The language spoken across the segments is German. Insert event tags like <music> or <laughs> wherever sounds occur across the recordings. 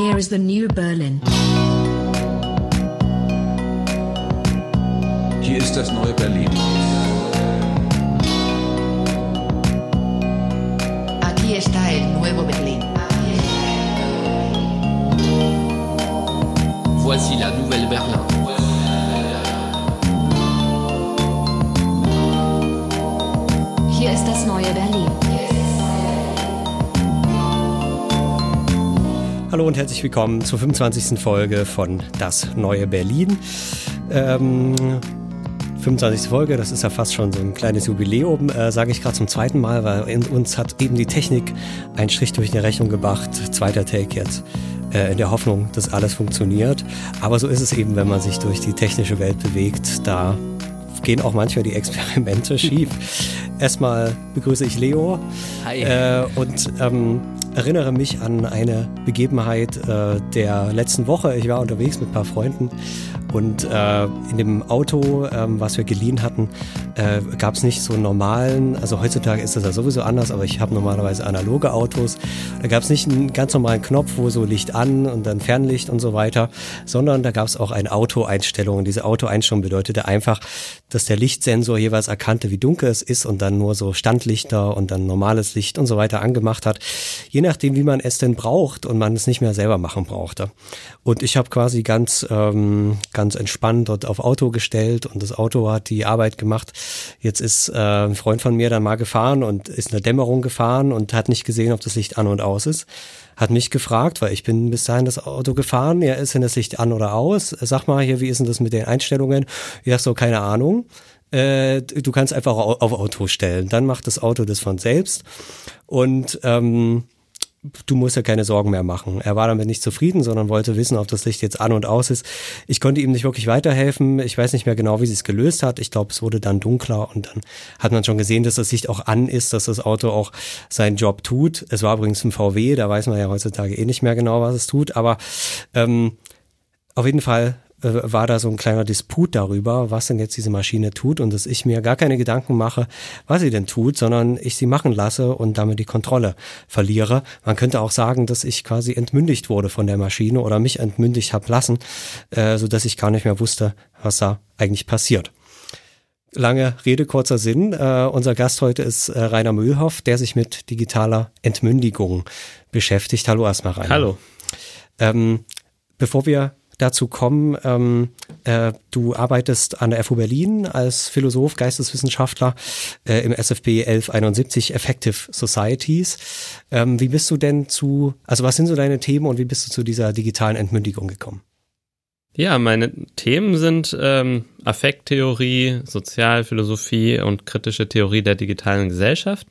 Here is the new Berlin. Hier ist das neue Berlin. Aquí está el nuevo Berlín. Voici la nouvelle Berlin. Hier ist das neue Berlin. Hallo und herzlich willkommen zur 25. Folge von Das neue Berlin. Ähm, 25. Folge, das ist ja fast schon so ein kleines Jubiläum, äh, sage ich gerade zum zweiten Mal, weil uns hat eben die Technik einen Strich durch die Rechnung gebracht. Zweiter Take jetzt. Äh, in der Hoffnung, dass alles funktioniert. Aber so ist es eben, wenn man sich durch die technische Welt bewegt. Da gehen auch manchmal die Experimente <laughs> schief. Erstmal begrüße ich Leo Hi. äh, und ähm, erinnere mich an eine Begebenheit äh, der letzten Woche. Ich war unterwegs mit ein paar Freunden und äh, in dem Auto, ähm, was wir geliehen hatten, äh, gab es nicht so einen normalen, also heutzutage ist das ja sowieso anders, aber ich habe normalerweise analoge Autos. Da gab es nicht einen ganz normalen Knopf, wo so Licht an und dann Fernlicht und so weiter, sondern da gab es auch eine Autoeinstellung. Und diese Autoeinstellung bedeutete einfach, dass der Lichtsensor jeweils erkannte, wie dunkel es ist und dann nur so Standlichter und dann normales Licht und so weiter angemacht hat, je nachdem, wie man es denn braucht und man es nicht mehr selber machen brauchte. Und ich habe quasi ganz, ähm, ganz entspannt dort auf Auto gestellt und das Auto hat die Arbeit gemacht. Jetzt ist äh, ein Freund von mir dann mal gefahren und ist in der Dämmerung gefahren und hat nicht gesehen, ob das Licht an und aus ist hat mich gefragt, weil ich bin bis dahin das Auto gefahren. Ja, ist denn das Licht an oder aus? Sag mal hier, wie ist denn das mit den Einstellungen? Ja, so keine Ahnung. Äh, du kannst einfach auf Auto stellen. Dann macht das Auto das von selbst. Und ähm, du musst ja keine Sorgen mehr machen. Er war damit nicht zufrieden, sondern wollte wissen, ob das Licht jetzt an und aus ist. Ich konnte ihm nicht wirklich weiterhelfen. Ich weiß nicht mehr genau, wie sie es gelöst hat. Ich glaube, es wurde dann dunkler und dann hat man schon gesehen, dass das Licht auch an ist, dass das Auto auch seinen Job tut. Es war übrigens ein VW, da weiß man ja heutzutage eh nicht mehr genau, was es tut. Aber ähm, auf jeden Fall war da so ein kleiner Disput darüber, was denn jetzt diese Maschine tut und dass ich mir gar keine Gedanken mache, was sie denn tut, sondern ich sie machen lasse und damit die Kontrolle verliere. Man könnte auch sagen, dass ich quasi entmündigt wurde von der Maschine oder mich entmündigt habe lassen, äh, so dass ich gar nicht mehr wusste, was da eigentlich passiert. Lange Rede, kurzer Sinn. Äh, unser Gast heute ist äh, Rainer Mühlhoff, der sich mit digitaler Entmündigung beschäftigt. Hallo erstmal, Rainer. Hallo. Ähm, bevor wir dazu kommen. Ähm, äh, du arbeitest an der FU Berlin als Philosoph, Geisteswissenschaftler äh, im SFB 1171 Effective Societies. Ähm, wie bist du denn zu, also was sind so deine Themen und wie bist du zu dieser digitalen Entmündigung gekommen? Ja, meine Themen sind ähm, Affekttheorie, Sozialphilosophie und kritische Theorie der digitalen Gesellschaft.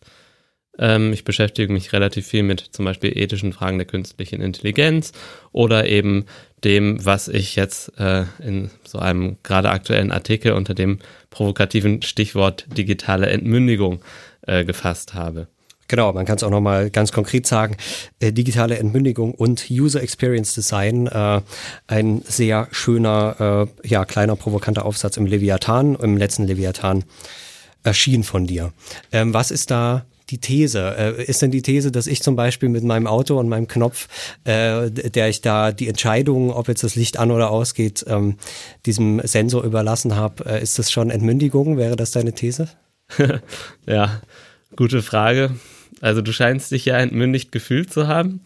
Ähm, ich beschäftige mich relativ viel mit zum Beispiel ethischen Fragen der künstlichen Intelligenz oder eben dem, was ich jetzt äh, in so einem gerade aktuellen Artikel unter dem provokativen Stichwort digitale Entmündigung äh, gefasst habe. Genau, man kann es auch nochmal ganz konkret sagen. Äh, digitale Entmündigung und User Experience Design. Äh, ein sehr schöner, äh, ja, kleiner, provokanter Aufsatz im Leviathan, im letzten Leviathan erschien von dir. Ähm, was ist da die These? Äh, ist denn die These, dass ich zum Beispiel mit meinem Auto und meinem Knopf, äh, der ich da die Entscheidung, ob jetzt das Licht an oder ausgeht, ähm, diesem Sensor überlassen habe, äh, ist das schon Entmündigung? Wäre das deine These? <laughs> ja, gute Frage. Also du scheinst dich ja entmündigt gefühlt zu haben.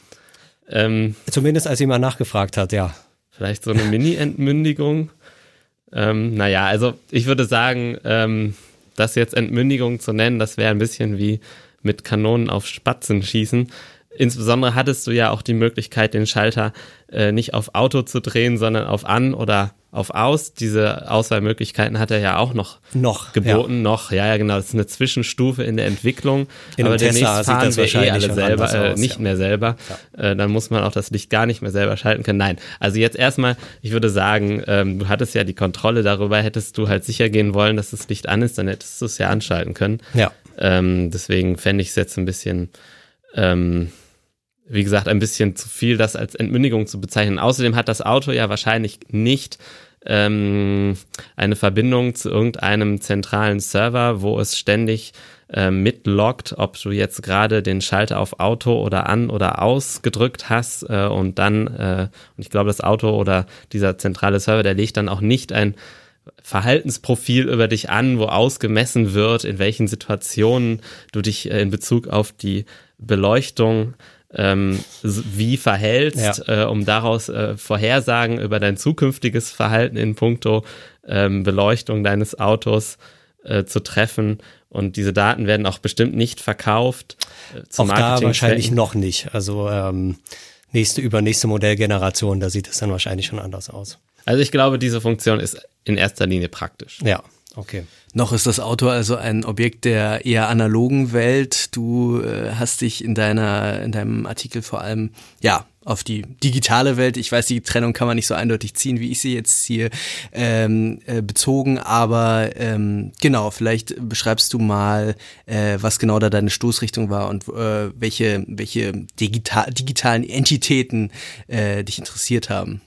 Ähm, Zumindest als jemand nachgefragt hat, ja. Vielleicht so eine Mini-Entmündigung. ähm, naja, also ich würde sagen, ähm, das jetzt Entmündigung zu nennen, das wäre ein bisschen wie mit Kanonen auf Spatzen schießen. Insbesondere hattest du ja auch die Möglichkeit, den Schalter äh, nicht auf Auto zu drehen, sondern auf An oder auf Aus. Diese Auswahlmöglichkeiten hat er ja auch noch, noch geboten. Ja. Noch, ja, ja, genau. Das ist eine Zwischenstufe in der Entwicklung. In Aber demnächst Tesla fahren das wir eh alle selber, äh, aus, nicht ja. mehr selber. Äh, dann muss man auch das Licht gar nicht mehr selber schalten können. Nein, also jetzt erstmal, ich würde sagen, ähm, du hattest ja die Kontrolle darüber. Hättest du halt sicher gehen wollen, dass das Licht an ist, dann hättest du es ja anschalten können. Ja. Ähm, deswegen fände ich es jetzt ein bisschen, ähm, wie gesagt, ein bisschen zu viel, das als Entmündigung zu bezeichnen. Außerdem hat das Auto ja wahrscheinlich nicht ähm, eine Verbindung zu irgendeinem zentralen Server, wo es ständig äh, mitloggt, ob du jetzt gerade den Schalter auf Auto oder an oder aus gedrückt hast äh, und dann, äh, und ich glaube, das Auto oder dieser zentrale Server, der legt dann auch nicht ein Verhaltensprofil über dich an, wo ausgemessen wird, in welchen Situationen du dich äh, in Bezug auf die Beleuchtung ähm, wie verhältst, ja. äh, um daraus äh, Vorhersagen über dein zukünftiges Verhalten in puncto ähm, Beleuchtung deines Autos äh, zu treffen. Und diese Daten werden auch bestimmt nicht verkauft. Äh, auch da wahrscheinlich noch nicht. Also ähm, nächste, übernächste Modellgeneration, da sieht es dann wahrscheinlich schon anders aus. Also ich glaube, diese Funktion ist in erster Linie praktisch. Ja, okay. Noch ist das Auto also ein Objekt der eher analogen Welt. Du äh, hast dich in deiner, in deinem Artikel vor allem, ja, auf die digitale Welt. Ich weiß, die Trennung kann man nicht so eindeutig ziehen, wie ich sie jetzt hier ähm, äh, bezogen, aber ähm, genau, vielleicht beschreibst du mal, äh, was genau da deine Stoßrichtung war und äh, welche, welche digital, digitalen Entitäten äh, dich interessiert haben.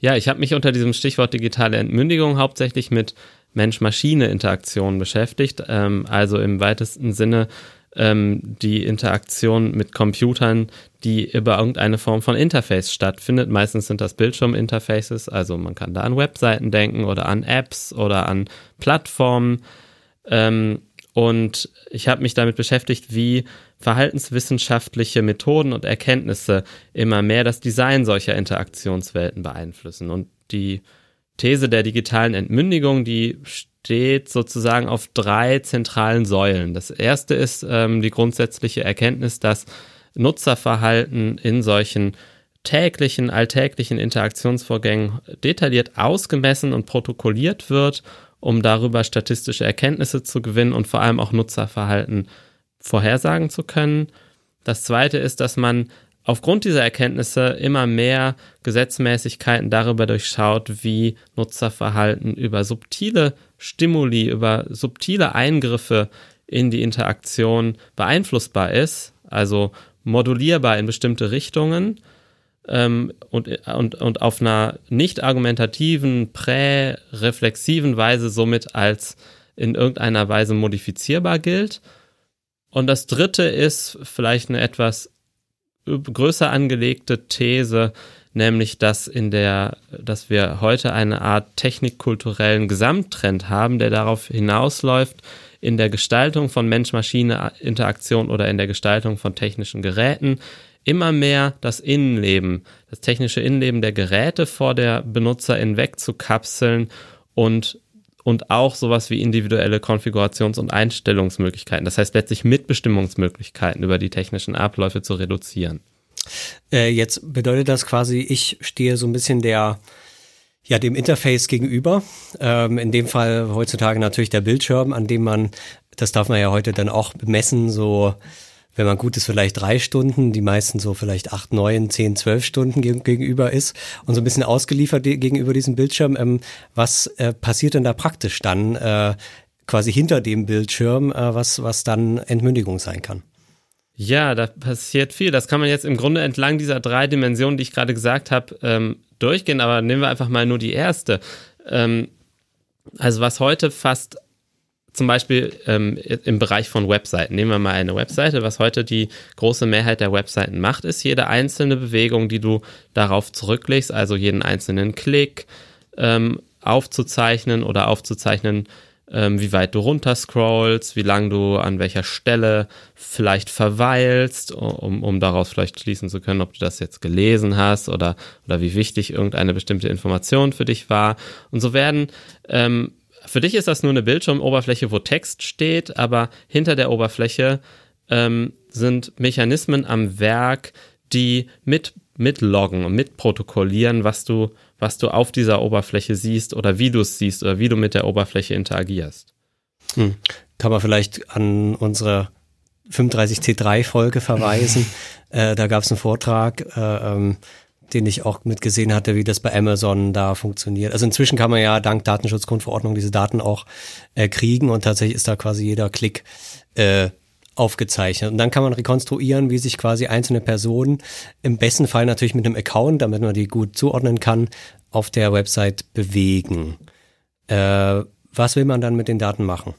Ja, ich habe mich unter diesem Stichwort digitale Entmündigung hauptsächlich mit Mensch-Maschine-Interaktion beschäftigt, ähm, also im weitesten Sinne ähm, die Interaktion mit Computern, die über irgendeine Form von Interface stattfindet. Meistens sind das Bildschirminterfaces, also man kann da an Webseiten denken oder an Apps oder an Plattformen. Ähm, und ich habe mich damit beschäftigt, wie verhaltenswissenschaftliche Methoden und Erkenntnisse immer mehr das Design solcher Interaktionswelten beeinflussen. Und die These der digitalen Entmündigung, die steht sozusagen auf drei zentralen Säulen. Das erste ist ähm, die grundsätzliche Erkenntnis, dass Nutzerverhalten in solchen täglichen, alltäglichen Interaktionsvorgängen detailliert ausgemessen und protokolliert wird, um darüber statistische Erkenntnisse zu gewinnen und vor allem auch Nutzerverhalten vorhersagen zu können. Das zweite ist, dass man aufgrund dieser Erkenntnisse immer mehr Gesetzmäßigkeiten darüber durchschaut, wie Nutzerverhalten über subtile Stimuli, über subtile Eingriffe in die Interaktion beeinflussbar ist, also modulierbar in bestimmte Richtungen ähm, und, und, und auf einer nicht argumentativen, prä-reflexiven Weise somit als in irgendeiner Weise modifizierbar gilt. Und das dritte ist vielleicht eine etwas größer angelegte These, nämlich dass in der, dass wir heute eine Art technikkulturellen Gesamttrend haben, der darauf hinausläuft, in der Gestaltung von Mensch-Maschine-Interaktion oder in der Gestaltung von technischen Geräten immer mehr das Innenleben, das technische Innenleben der Geräte vor der Benutzerin wegzukapseln und und auch sowas wie individuelle Konfigurations- und Einstellungsmöglichkeiten. Das heißt letztlich Mitbestimmungsmöglichkeiten über die technischen Abläufe zu reduzieren. Äh, jetzt bedeutet das quasi, ich stehe so ein bisschen der ja, dem Interface gegenüber. Ähm, in dem Fall heutzutage natürlich der Bildschirm, an dem man, das darf man ja heute dann auch bemessen, so wenn man gut ist, vielleicht drei Stunden, die meisten so vielleicht acht, neun, zehn, zwölf Stunden gegenüber ist und so ein bisschen ausgeliefert gegenüber diesem Bildschirm. Ähm, was äh, passiert denn da praktisch dann äh, quasi hinter dem Bildschirm, äh, was, was dann Entmündigung sein kann? Ja, da passiert viel. Das kann man jetzt im Grunde entlang dieser drei Dimensionen, die ich gerade gesagt habe, ähm, durchgehen, aber nehmen wir einfach mal nur die erste. Ähm, also was heute fast zum Beispiel ähm, im Bereich von Webseiten. Nehmen wir mal eine Webseite. Was heute die große Mehrheit der Webseiten macht, ist jede einzelne Bewegung, die du darauf zurücklegst, also jeden einzelnen Klick ähm, aufzuzeichnen oder aufzuzeichnen, ähm, wie weit du runterscrollst, wie lang du an welcher Stelle vielleicht verweilst, um, um daraus vielleicht schließen zu können, ob du das jetzt gelesen hast oder, oder wie wichtig irgendeine bestimmte Information für dich war. Und so werden ähm, für dich ist das nur eine Bildschirmoberfläche, wo Text steht, aber hinter der Oberfläche ähm, sind Mechanismen am Werk, die mit mitloggen und mitprotokollieren, was du, was du auf dieser Oberfläche siehst oder wie du es siehst oder wie du mit der Oberfläche interagierst. Hm. Kann man vielleicht an unsere 35C3-Folge verweisen. <laughs> äh, da gab es einen Vortrag, äh, ähm, den ich auch mitgesehen hatte, wie das bei Amazon da funktioniert. Also inzwischen kann man ja dank Datenschutzgrundverordnung diese Daten auch äh, kriegen und tatsächlich ist da quasi jeder Klick äh, aufgezeichnet. Und dann kann man rekonstruieren, wie sich quasi einzelne Personen, im besten Fall natürlich mit einem Account, damit man die gut zuordnen kann, auf der Website bewegen. Äh, was will man dann mit den Daten machen?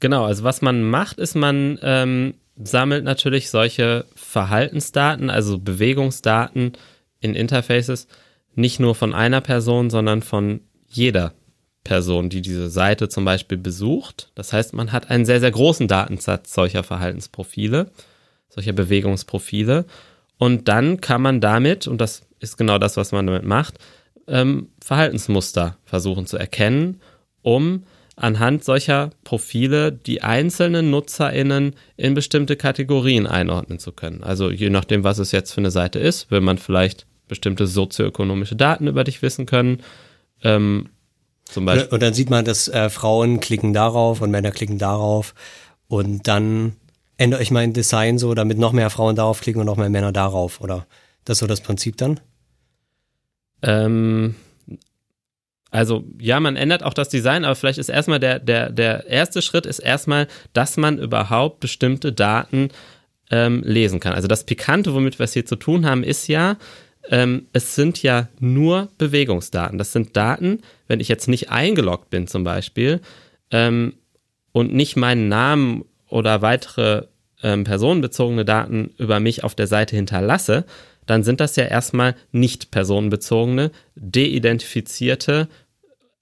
Genau, also was man macht, ist, man ähm, sammelt natürlich solche Verhaltensdaten, also Bewegungsdaten in Interfaces, nicht nur von einer Person, sondern von jeder Person, die diese Seite zum Beispiel besucht. Das heißt, man hat einen sehr, sehr großen Datensatz solcher Verhaltensprofile, solcher Bewegungsprofile. Und dann kann man damit, und das ist genau das, was man damit macht, ähm, Verhaltensmuster versuchen zu erkennen, um anhand solcher Profile die einzelnen NutzerInnen in bestimmte Kategorien einordnen zu können. Also je nachdem, was es jetzt für eine Seite ist, will man vielleicht bestimmte sozioökonomische Daten über dich wissen können. Ähm, zum Beispiel. Und dann sieht man, dass äh, Frauen klicken darauf und Männer klicken darauf und dann ändere ich mein Design so, damit noch mehr Frauen darauf klicken und noch mehr Männer darauf, oder? Das ist so das Prinzip dann? Ähm, also ja, man ändert auch das Design, aber vielleicht ist erstmal der, der, der erste Schritt ist erstmal, dass man überhaupt bestimmte Daten ähm, lesen kann. Also das Pikante, womit wir es hier zu tun haben, ist ja, ähm, es sind ja nur Bewegungsdaten. Das sind Daten, wenn ich jetzt nicht eingeloggt bin zum Beispiel ähm, und nicht meinen Namen oder weitere ähm, personenbezogene Daten über mich auf der Seite hinterlasse, dann sind das ja erstmal nicht personenbezogene, deidentifizierte,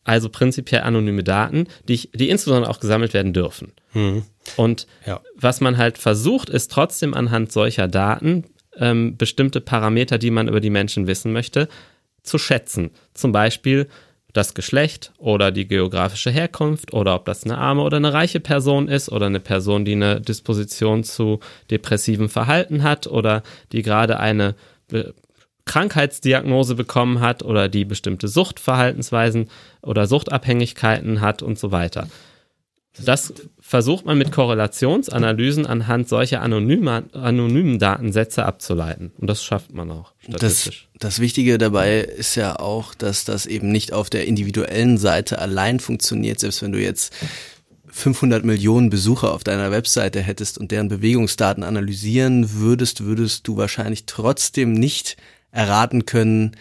also prinzipiell anonyme Daten, die, ich, die insbesondere auch gesammelt werden dürfen. Hm. Und Ja. was man halt versucht, ist trotzdem anhand solcher Daten ähm, bestimmte Parameter, die man über die Menschen wissen möchte, zu schätzen. Zum Beispiel das Geschlecht oder die geografische Herkunft oder ob das eine arme oder eine reiche Person ist oder eine Person, die eine Disposition zu depressivem Verhalten hat oder die gerade eine Krankheitsdiagnose bekommen hat oder die bestimmte Suchtverhaltensweisen oder Suchtabhängigkeiten hat und so weiter. Das versucht man mit Korrelationsanalysen anhand solcher anonymer, anonymen Datensätze abzuleiten. Und das schafft man auch Das, statistisch. das Wichtige dabei ist ja auch, dass das eben nicht auf der individuellen Seite allein funktioniert, selbst wenn du jetzt 500 Millionen Besucher auf deiner Webseite hättest und deren Bewegungsdaten analysieren würdest, würdest du wahrscheinlich trotzdem nicht erraten können,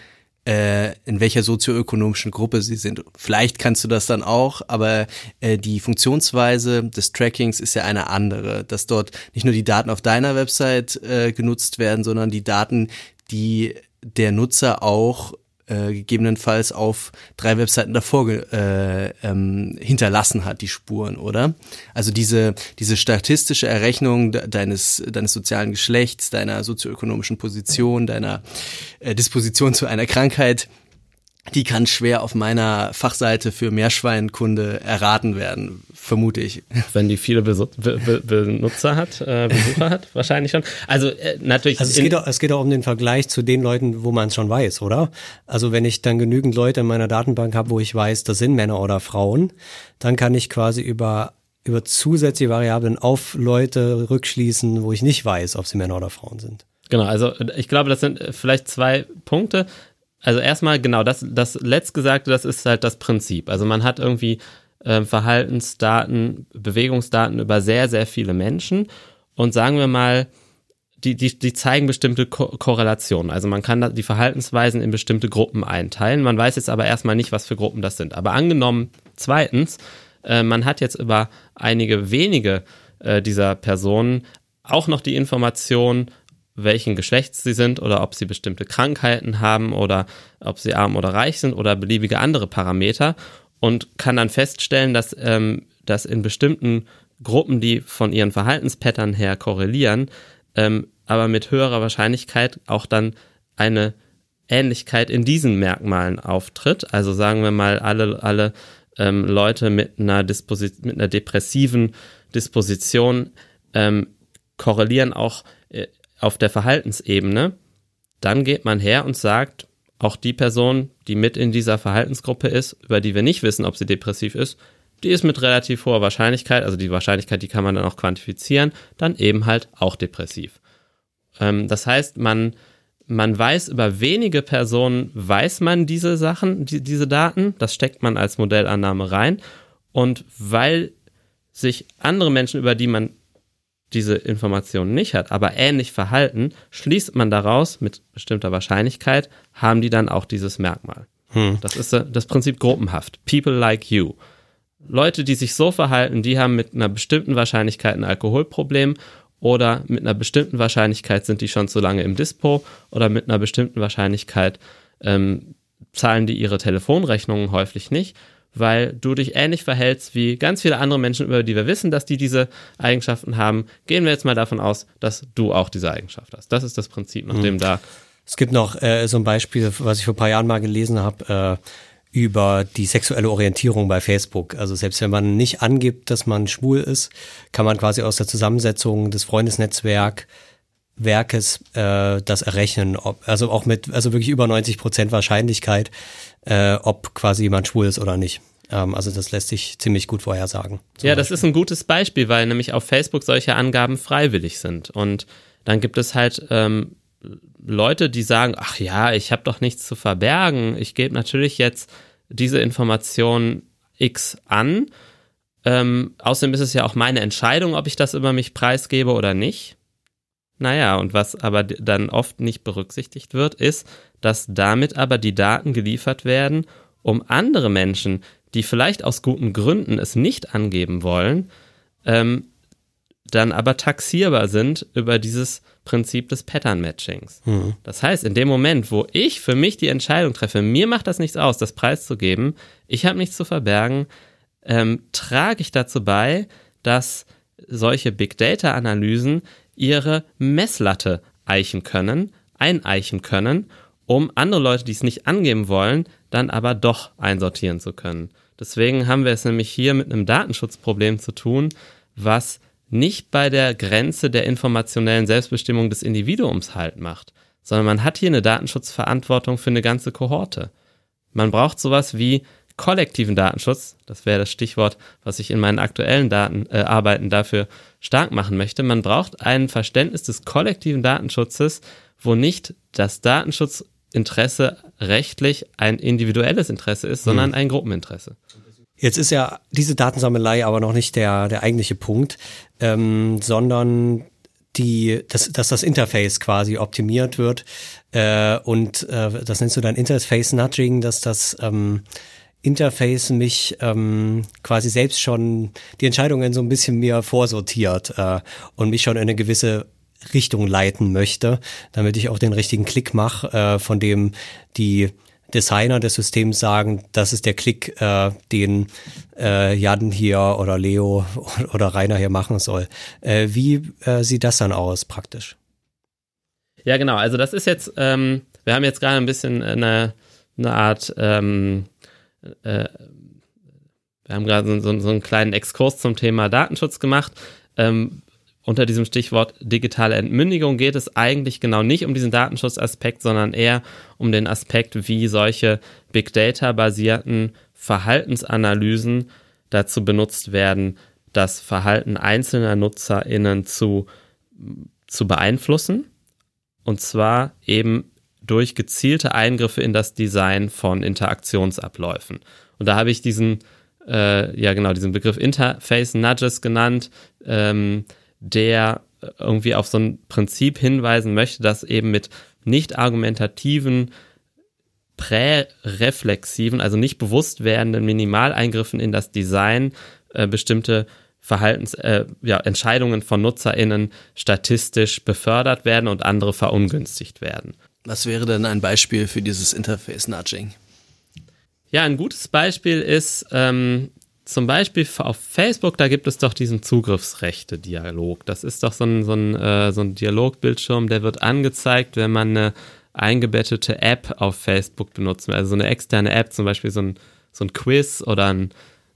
äh, in welcher sozioökonomischen Gruppe sie sind. Vielleicht kannst du das dann auch, aber äh, die Funktionsweise des Trackings ist ja eine andere, dass dort nicht nur die Daten auf deiner Website äh, genutzt werden, sondern die Daten, die der Nutzer auch äh, gegebenenfalls auf drei Webseiten davor äh, ähm, hinterlassen hat, die Spuren, oder? Also diese, diese statistische Errechnung de deines, deines sozialen Geschlechts, deiner sozioökonomischen Position, deiner äh, Disposition zu einer Krankheit, die kann schwer auf meiner Fachseite für Meerschweinkunde erraten werden, vermute ich. Wenn die viele Besu Be Be Benutzer hat, äh, Besucher hat, <laughs> wahrscheinlich schon. Also äh, natürlich. Also es geht, auch, es geht auch um den Vergleich zu den Leuten, wo man es schon weiß, oder? Also wenn ich dann genügend Leute in meiner Datenbank habe, wo ich weiß, das sind Männer oder Frauen, dann kann ich quasi über, über zusätzliche Variablen auf Leute rückschließen, wo ich nicht weiß, ob sie Männer oder Frauen sind. Genau, also ich glaube, das sind äh, vielleicht zwei Punkte. Also erstmal, genau, das, das letztgesagte, das ist halt das Prinzip. Also man hat irgendwie äh, Verhaltensdaten, Bewegungsdaten über sehr, sehr viele Menschen und sagen wir mal, die, die, die zeigen bestimmte Ko Korrelationen. Also man kann die Verhaltensweisen in bestimmte Gruppen einteilen. Man weiß jetzt aber erstmal nicht, was für Gruppen das sind. Aber angenommen, zweitens, äh, man hat jetzt über einige wenige äh, dieser Personen auch noch die Information, welchen Geschlechts sie sind oder ob sie bestimmte Krankheiten haben oder ob sie arm oder reich sind oder beliebige andere Parameter und kann dann feststellen, dass, ähm, dass in bestimmten Gruppen, die von ihren Verhaltenspattern her korrelieren, ähm, aber mit höherer Wahrscheinlichkeit auch dann eine Ähnlichkeit in diesen Merkmalen auftritt. Also sagen wir mal, alle, alle ähm, Leute mit einer, mit einer depressiven Disposition ähm, korrelieren auch auf der Verhaltensebene. Dann geht man her und sagt, auch die Person, die mit in dieser Verhaltensgruppe ist, über die wir nicht wissen, ob sie depressiv ist, die ist mit relativ hoher Wahrscheinlichkeit, also die Wahrscheinlichkeit, die kann man dann auch quantifizieren, dann eben halt auch depressiv. Ähm, das heißt, man, man weiß über wenige Personen, weiß man diese Sachen, die, diese Daten, das steckt man als Modellannahme rein. Und weil sich andere Menschen, über die man diese Informationen nicht hat, aber ähnlich verhalten, schließt man daraus mit bestimmter Wahrscheinlichkeit, haben die dann auch dieses Merkmal. Das ist äh, das Prinzip gruppenhaft. People like you. Leute, die sich so verhalten, die haben mit einer bestimmten Wahrscheinlichkeit ein Alkoholproblem oder mit einer bestimmten Wahrscheinlichkeit sind die schon zu lange im Dispo oder mit einer bestimmten Wahrscheinlichkeit ähm, zahlen die ihre Telefonrechnungen häufig nicht, weil du dich ähnlich verhältst wie ganz viele andere Menschen, über die wir wissen, dass die diese Eigenschaften haben. Gehen wir jetzt mal davon aus, dass du auch diese Eigenschaft hast. Das ist das Prinzip, nach dem da. Es gibt noch äh, so ein Beispiel, was ich vor ein paar Jahren mal gelesen habe, äh, über die sexuelle Orientierung bei Facebook. Also selbst wenn man nicht angibt, dass man schwul ist, kann man quasi aus der Zusammensetzung des Freundesnetzwerks Werkes äh, das errechnen, ob, also auch mit, also wirklich über 90 Prozent Wahrscheinlichkeit, äh, ob quasi jemand schwul ist oder nicht. Ähm, also das lässt sich ziemlich gut vorhersagen. Ja, das ist ein gutes Beispiel, weil nämlich auf Facebook solche Angaben freiwillig sind. Und dann gibt es halt ähm, Leute, die sagen, ach ja, ich habe doch nichts zu verbergen. Ich gebe natürlich jetzt diese Information X an. Ähm, außerdem ist es ja auch meine Entscheidung, ob ich das über mich preisgebe oder nicht. Naja, und was aber dann oft nicht berücksichtigt wird, ist, dass damit aber die Daten geliefert werden, um andere Menschen, die vielleicht aus guten Gründen es nicht angeben wollen, ähm, dann aber taxierbar sind über dieses Prinzip des Pattern-Matchings. Mhm. Das heißt, in dem Moment, wo ich für mich die Entscheidung treffe, mir macht das nichts aus, das preiszugeben, ich habe nichts zu verbergen, ähm, trage ich dazu bei, dass solche Big Data-Analysen ihre Messlatte eichen können, eineichen können, um andere Leute, die es nicht angeben wollen, dann aber doch einsortieren zu können. Deswegen haben wir es nämlich hier mit einem Datenschutzproblem zu tun, was nicht bei der Grenze der informationellen Selbstbestimmung des Individuums halt macht, sondern man hat hier eine Datenschutzverantwortung für eine ganze Kohorte. Man braucht sowas wie kollektiven Datenschutz, das wäre das Stichwort, was ich in meinen aktuellen Daten, äh, Arbeiten dafür stark machen möchte. Man braucht ein Verständnis des kollektiven Datenschutzes, wo nicht das Datenschutzinteresse rechtlich ein individuelles Interesse ist, sondern hm. ein Gruppeninteresse. Jetzt ist ja diese Datensammelei aber noch nicht der, der eigentliche Punkt, ähm, sondern die, dass, dass das Interface quasi optimiert wird äh, und äh, das nennst du dann Interface Nudging, dass das ähm, Interface mich ähm, quasi selbst schon die Entscheidungen so ein bisschen mir vorsortiert äh, und mich schon in eine gewisse Richtung leiten möchte, damit ich auch den richtigen Klick mache, äh, von dem die Designer des Systems sagen, das ist der Klick, äh, den äh, Jan hier oder Leo <laughs> oder Rainer hier machen soll. Äh, wie äh, sieht das dann aus praktisch? Ja, genau. Also das ist jetzt, ähm, wir haben jetzt gerade ein bisschen eine, eine Art ähm, äh, wir haben gerade so, so, einen kleinen Exkurs zum Thema Datenschutz gemacht. Ähm, unter diesem Stichwort digitale Entmündigung geht es eigentlich genau nicht um diesen Datenschutzaspekt, sondern eher um den Aspekt, wie solche Big Data-basierten Verhaltensanalysen dazu benutzt werden, das Verhalten einzelner NutzerInnen zu, zu beeinflussen. Und zwar eben durch gezielte Eingriffe in das Design von Interaktionsabläufen. Und da habe ich diesen, äh, ja genau, diesen Begriff Interface Nudges genannt, ähm, der irgendwie auf so ein Prinzip hinweisen möchte, dass eben mit nicht argumentativen, präreflexiven, also nicht bewusst werdenden Minimaleingriffen in das Design äh, bestimmte Verhaltens, äh, ja, Entscheidungen von NutzerInnen statistisch befördert werden und andere verungünstigt werden. Was wäre denn ein Beispiel für dieses Interface Nudging? Ja, ein gutes Beispiel ist ähm, zum Beispiel auf Facebook, da gibt es doch diesen Zugriffsrechte-Dialog. Das ist doch so ein, so, ein, äh, so ein Dialogbildschirm, der wird angezeigt, wenn man eine eingebettete App auf Facebook benutzt. Also so eine externe App, zum Beispiel so ein, so ein Quiz oder ein,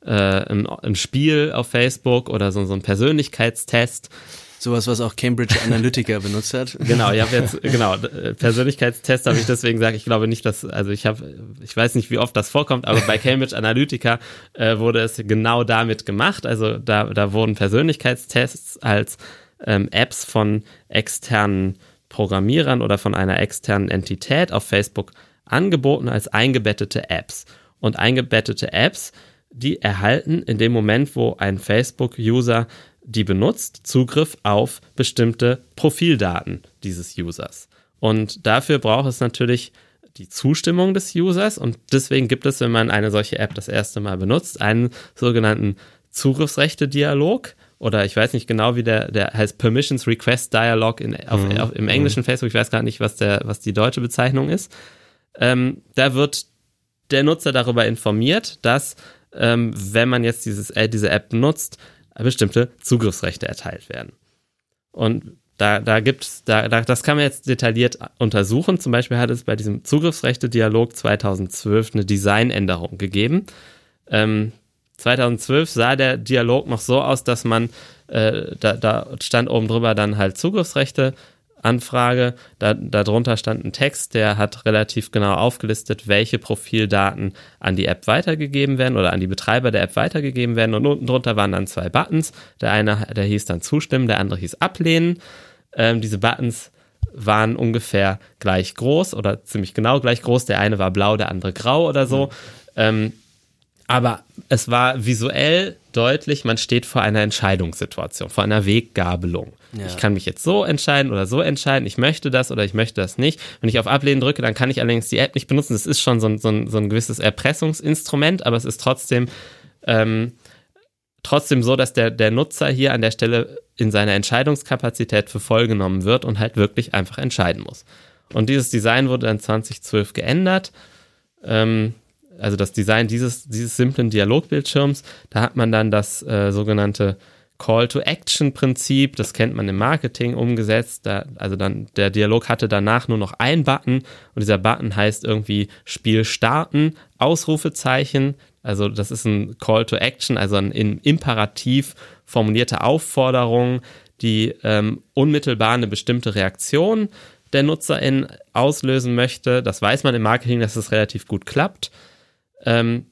äh, ein, ein Spiel auf Facebook oder so, so ein Persönlichkeitstest. Sowas, was auch Cambridge Analytica <laughs> benutzt hat. Genau, ich habe jetzt, genau, Persönlichkeitstest habe ich deswegen gesagt, ich glaube nicht, dass, also ich habe, ich weiß nicht, wie oft das vorkommt, aber bei Cambridge Analytica äh, wurde es genau damit gemacht. Also da, da wurden Persönlichkeitstests als ähm, Apps von externen Programmierern oder von einer externen Entität auf Facebook angeboten als eingebettete Apps. Und eingebettete Apps, die erhalten in dem Moment, wo ein Facebook-User die benutzt, Zugriff auf bestimmte Profildaten dieses Users. Und dafür braucht es natürlich die Zustimmung des Users und deswegen gibt es, wenn man eine solche App das erste Mal benutzt, einen sogenannten Zugriffsrechte-Dialog oder ich weiß nicht genau, wie der, der heißt Permissions Request Dialog in, auf, Mhm. auf, im englischen Facebook, ich weiß gar nicht, was, der, was die deutsche Bezeichnung ist. Ähm, da wird der Nutzer darüber informiert, dass ähm, wenn man jetzt dieses, äh, diese App nutzt, bestimmte Zugriffsrechte erteilt werden. Und da, da gibt's, da, da, das kann man jetzt detailliert untersuchen. Zum Beispiel hat es bei diesem Zugriffsrechte-Dialog 2012 eine Designänderung gegeben. Ähm, 2012 sah der Dialog noch so aus, dass man, äh, da, da stand oben drüber dann halt Zugriffsrechte, Anfrage, da, darunter stand ein Text, der hat relativ genau aufgelistet, welche Profildaten an die App weitergegeben werden oder an die Betreiber der App weitergegeben werden und unten drunter waren dann zwei Buttons. Der eine, der hieß dann zustimmen, der andere hieß ablehnen. Ähm, diese Buttons waren ungefähr gleich groß oder ziemlich genau gleich groß. Der eine war blau, der andere grau oder so. Ähm, aber es war visuell deutlich, man steht vor einer Entscheidungssituation, vor einer Weggabelung. Ja. Ich kann mich jetzt so entscheiden oder so entscheiden, ich möchte das oder ich möchte das nicht. Wenn ich auf Ablehnen drücke, dann kann ich allerdings die App nicht benutzen. Das ist schon so ein, so ein, so ein gewisses Erpressungsinstrument, aber es ist trotzdem, ähm, trotzdem so, dass der, der Nutzer hier an der Stelle in seiner Entscheidungskapazität für voll genommen wird und halt wirklich einfach entscheiden muss. Und dieses Design wurde dann 2012 geändert. Ähm, also das Design dieses, dieses simplen Dialogbildschirms, da hat man dann das äh, sogenannte Call-to-Action-Prinzip, das kennt man im Marketing umgesetzt. Da, also dann der Dialog hatte danach nur noch einen Button und dieser Button heißt irgendwie Spiel starten, Ausrufezeichen. Also das ist ein Call-to-Action, also ein in Imperativ formulierte Aufforderung, die ähm, unmittelbar eine bestimmte Reaktion der Nutzerin auslösen möchte. Das weiß man im Marketing, dass es relativ gut klappt. Ähm,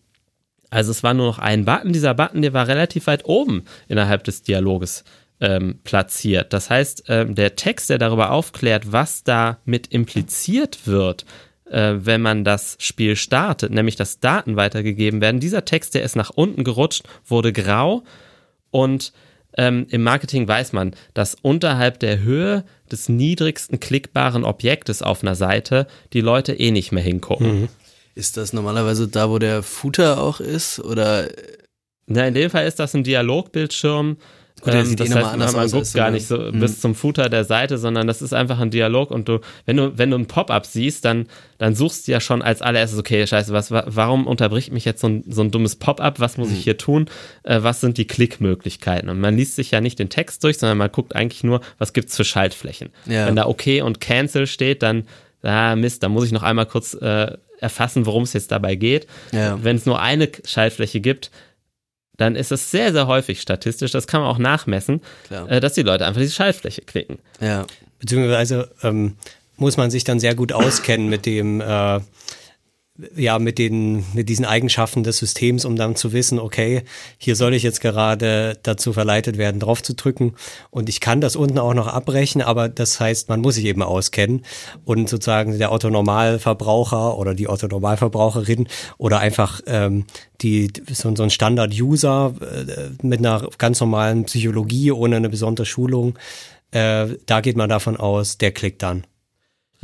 also es war nur noch ein Button. Dieser Button, der war relativ weit oben innerhalb des Dialoges ähm, platziert. Das heißt, ähm, der Text, der darüber aufklärt, was damit impliziert wird, äh, wenn man das Spiel startet, nämlich dass Daten weitergegeben werden, dieser Text, der ist nach unten gerutscht, wurde grau und ähm, im Marketing weiß man, dass unterhalb der Höhe des niedrigsten klickbaren Objektes auf einer Seite die Leute eh nicht mehr hingucken. Ist das normalerweise da, wo der Footer auch ist? Oder Na, in dem Fall ist das ein Dialogbildschirm. Gut, Ähm, sieht das eh heißt, man, man guckt gar nicht so Mhm. bis zum Footer der Seite, sondern das ist einfach ein Dialog und du, wenn du, wenn du ein Pop-up siehst, dann, dann suchst du ja schon als allererstes, okay, scheiße, was, wa- warum unterbricht mich jetzt so ein, so ein dummes Pop-up? Was muss ich hier tun? Äh, was sind die Klickmöglichkeiten? Und man liest sich ja nicht den Text durch, sondern man guckt eigentlich nur, was gibt's für Schaltflächen. Ja. Wenn da okay und cancel steht, dann, ah, Mist, da muss ich noch einmal kurz äh, erfassen, worum es jetzt dabei geht. Ja. Wenn es nur eine Schaltfläche gibt, dann ist es sehr, sehr häufig statistisch, das kann man auch nachmessen, Klar. äh, dass die Leute einfach diese Schaltfläche klicken. ja. Beziehungsweise ähm, muss man sich dann sehr gut auskennen mit dem, äh, ja, mit den, mit diesen Eigenschaften des Systems, um dann zu wissen, okay, hier soll ich jetzt gerade dazu verleitet werden, drauf zu drücken. Und ich kann das unten auch noch abbrechen, aber das heißt, man muss sich eben auskennen. Und sozusagen der Otto-Normalverbraucher oder die Otto-Normalverbraucherin oder einfach ähm, die, so, so ein Standard-User äh, mit einer ganz normalen Psychologie, ohne eine besondere Schulung, äh, da geht man davon aus, der klickt dann.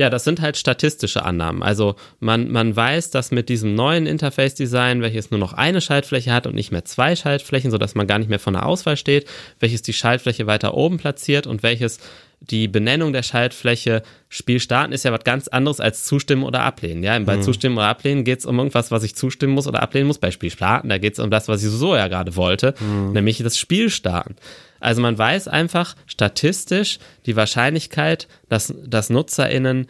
Ja, das sind halt statistische Annahmen. Also man, man weiß, dass mit diesem neuen Interface-Design, welches nur noch eine Schaltfläche hat und nicht mehr zwei Schaltflächen, sodass man gar nicht mehr von der Auswahl steht, welches die Schaltfläche weiter oben platziert und welches die Benennung der Schaltfläche Spiel starten ist ja was ganz anderes als zustimmen oder ablehnen. Ja, bei zustimmen oder ablehnen geht es um irgendwas, was ich zustimmen muss oder ablehnen muss. Bei Spiel starten, da geht es um das, was ich so ja gerade wollte, nämlich das Spiel starten. Also man weiß einfach statistisch die Wahrscheinlichkeit, dass, dass NutzerInnen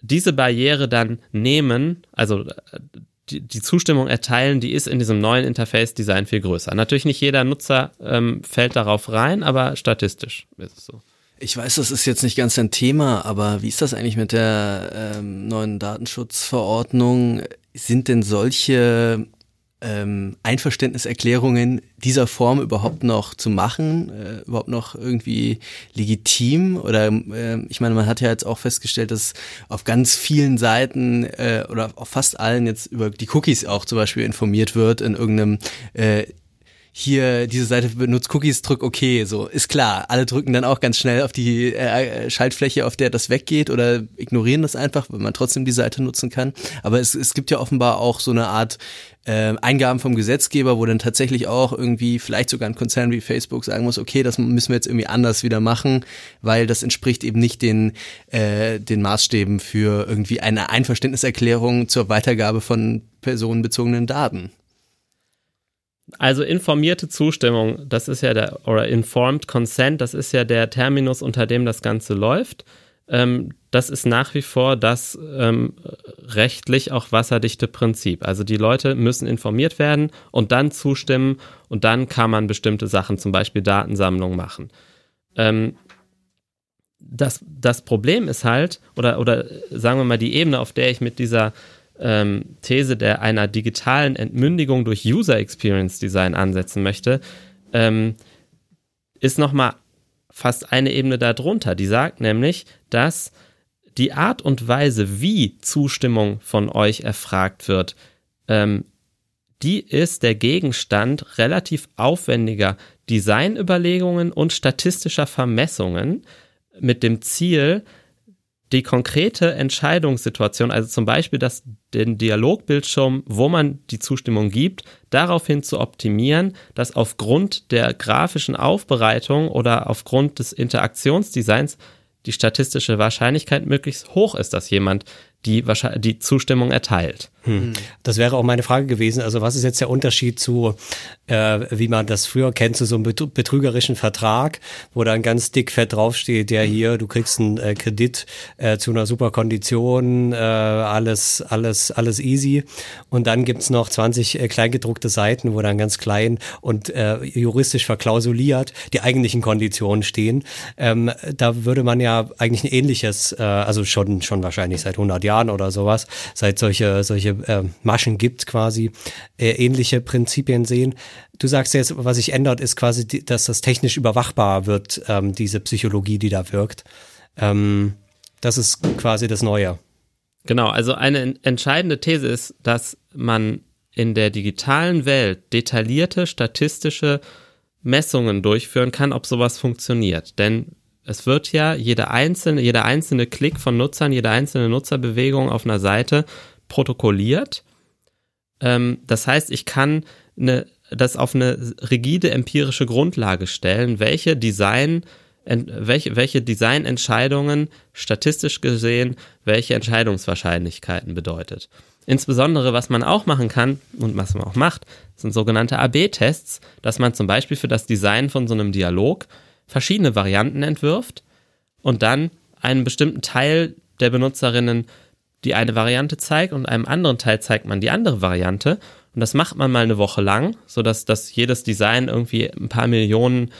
diese Barriere dann nehmen, also äh, die, die Zustimmung erteilen, die ist in diesem neuen Interface-Design viel größer. Natürlich nicht jeder Nutzer ähm, fällt darauf rein, aber statistisch ist es so. Ich weiß, das ist jetzt nicht ganz ein Thema, aber wie ist das eigentlich mit der ähm, neuen Datenschutzverordnung? Sind denn solche ähm, Einverständniserklärungen dieser Form überhaupt noch zu machen, äh, überhaupt noch irgendwie legitim? Oder äh, ich meine, man hat ja jetzt auch festgestellt, dass auf ganz vielen Seiten äh, oder auf fast allen jetzt über die Cookies auch zum Beispiel informiert wird in irgendeinem äh, hier diese Seite benutzt Cookies, drück okay, so ist klar. Alle drücken dann auch ganz schnell auf die äh, Schaltfläche, auf der das weggeht oder ignorieren das einfach, weil man trotzdem die Seite nutzen kann. Aber es, es gibt ja offenbar auch so eine Art äh, Eingaben vom Gesetzgeber, wo dann tatsächlich auch irgendwie vielleicht sogar ein Konzern wie Facebook sagen muss, okay, das müssen wir jetzt irgendwie anders wieder machen, weil das entspricht eben nicht den, äh, den Maßstäben für irgendwie eine Einverständniserklärung zur Weitergabe von personenbezogenen Daten. Also informierte Zustimmung, das ist ja der, oder informed consent, das ist ja der Terminus, unter dem das Ganze läuft. Ähm, das ist nach wie vor das ähm, rechtlich auch wasserdichte Prinzip. Also die Leute müssen informiert werden und dann zustimmen und dann kann man bestimmte Sachen, zum Beispiel Datensammlung machen. Ähm, das, das Problem ist halt, oder, oder sagen wir mal die Ebene, auf der ich mit dieser ähm, These der einer digitalen Entmündigung durch User Experience Design ansetzen möchte, ähm, ist nochmal fast eine Ebene darunter. Die sagt nämlich, dass die Art und Weise, wie Zustimmung von euch erfragt wird, ähm, die ist der Gegenstand relativ aufwendiger Designüberlegungen und statistischer Vermessungen mit dem Ziel, die konkrete Entscheidungssituation, also zum Beispiel das, den Dialogbildschirm, wo man die Zustimmung gibt, daraufhin zu optimieren, dass aufgrund der grafischen Aufbereitung oder aufgrund des Interaktionsdesigns die statistische Wahrscheinlichkeit möglichst hoch ist, dass jemand die, die Zustimmung erteilt. Hm. Das wäre auch meine Frage gewesen. Also was ist jetzt der Unterschied zu, äh, wie man das früher kennt, zu so einem betrügerischen Vertrag, wo dann ganz dick fett draufsteht, der hier, du kriegst einen äh, Kredit äh, zu einer super Kondition, äh, alles, alles, alles easy. Und dann gibt's noch 20 äh, kleingedruckte Seiten, wo dann ganz klein und äh, juristisch verklausuliert die eigentlichen Konditionen stehen. Ähm, da würde man ja eigentlich ein ähnliches, äh, also schon, schon wahrscheinlich seit 100 Jahren oder sowas, seit solche, solche äh, Maschen gibt, quasi äh, ähnliche Prinzipien sehen. Du sagst jetzt, was sich ändert, ist quasi, die, dass das technisch überwachbar wird, ähm, diese Psychologie, die da wirkt. Ähm, das ist quasi das Neue. Genau, also eine entscheidende These ist, dass man in der digitalen Welt detaillierte statistische Messungen durchführen kann, ob sowas funktioniert. Denn es wird ja jeder einzelne, jeder einzelne Klick von Nutzern, jede einzelne Nutzerbewegung auf einer Seite protokolliert. Ähm, das heißt, ich kann eine, das auf eine rigide empirische Grundlage stellen, welche Design welche, welche Designentscheidungen statistisch gesehen welche Entscheidungswahrscheinlichkeiten bedeutet. Insbesondere, was man auch machen kann und was man auch macht, sind sogenannte AB-Tests, dass man zum Beispiel für das Design von so einem Dialog verschiedene Varianten entwirft und dann einen bestimmten Teil der Benutzerinnen die eine Variante zeigt und einem anderen Teil zeigt man die andere Variante. Und das macht man mal eine Woche lang, sodass dass jedes Design irgendwie ein paar Millionen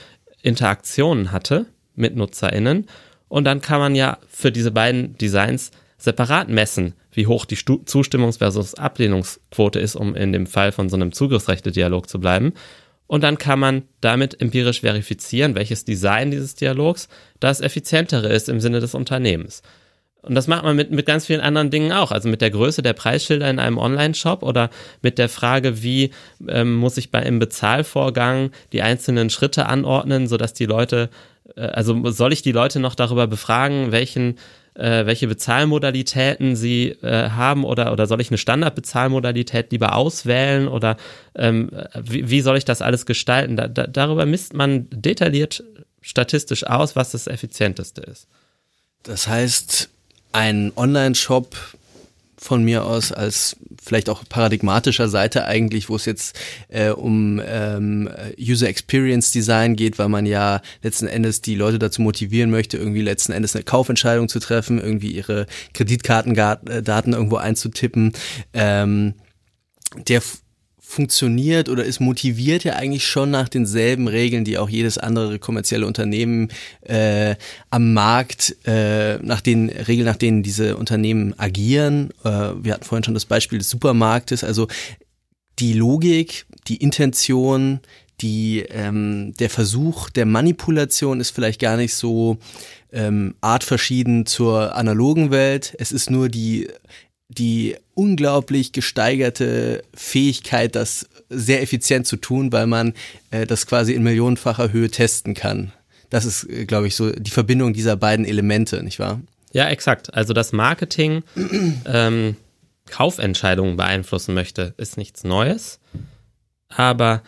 Interaktionen hatte mit NutzerInnen. Und dann kann man ja für diese beiden Designs separat messen, wie hoch die Stu Zustimmungs- versus Ablehnungsquote ist, um in dem Fall von so einem Zugriffsrechte-Dialog zu bleiben. Und dann kann man damit empirisch verifizieren, welches Design dieses Dialogs das effizientere ist im Sinne des Unternehmens. Und das macht man mit, mit ganz vielen anderen Dingen auch. Also mit der Größe der Preisschilder in einem Online-Shop oder mit der Frage, wie ähm, muss ich bei einem Bezahlvorgang die einzelnen Schritte anordnen, sodass die Leute, äh, also soll ich die Leute noch darüber befragen, welchen äh, welche Bezahlmodalitäten sie äh, haben oder, oder soll ich eine Standardbezahlmodalität lieber auswählen oder ähm, wie, wie soll ich das alles gestalten? Da, da, darüber misst man detailliert statistisch aus, was das effizienteste ist. Das heißt, ein Online-Shop von mir aus als vielleicht auch paradigmatischer Seite eigentlich, wo es jetzt äh, um ähm, User Experience Design geht, weil man ja letzten Endes die Leute dazu motivieren möchte, irgendwie letzten Endes eine Kaufentscheidung zu treffen, irgendwie ihre Kreditkartendaten irgendwo einzutippen. Ähm, der funktioniert oder ist motiviert ja eigentlich schon nach denselben Regeln, die auch jedes andere kommerzielle Unternehmen äh, am Markt, äh, nach den Regeln, nach denen diese Unternehmen agieren. Äh, wir hatten vorhin schon das Beispiel des Supermarktes. Also die Logik, die Intention, die, ähm, der Versuch der Manipulation ist vielleicht gar nicht so ähm, artverschieden zur analogen Welt. Es ist nur die die unglaublich gesteigerte Fähigkeit, das sehr effizient zu tun, weil man äh, das quasi in millionenfacher Höhe testen kann. Das ist, äh, glaube ich, so die Verbindung dieser beiden Elemente, nicht wahr? Ja, exakt. Also das Marketing <clears throat> ähm, Kaufentscheidungen beeinflussen möchte, ist nichts Neues. Aber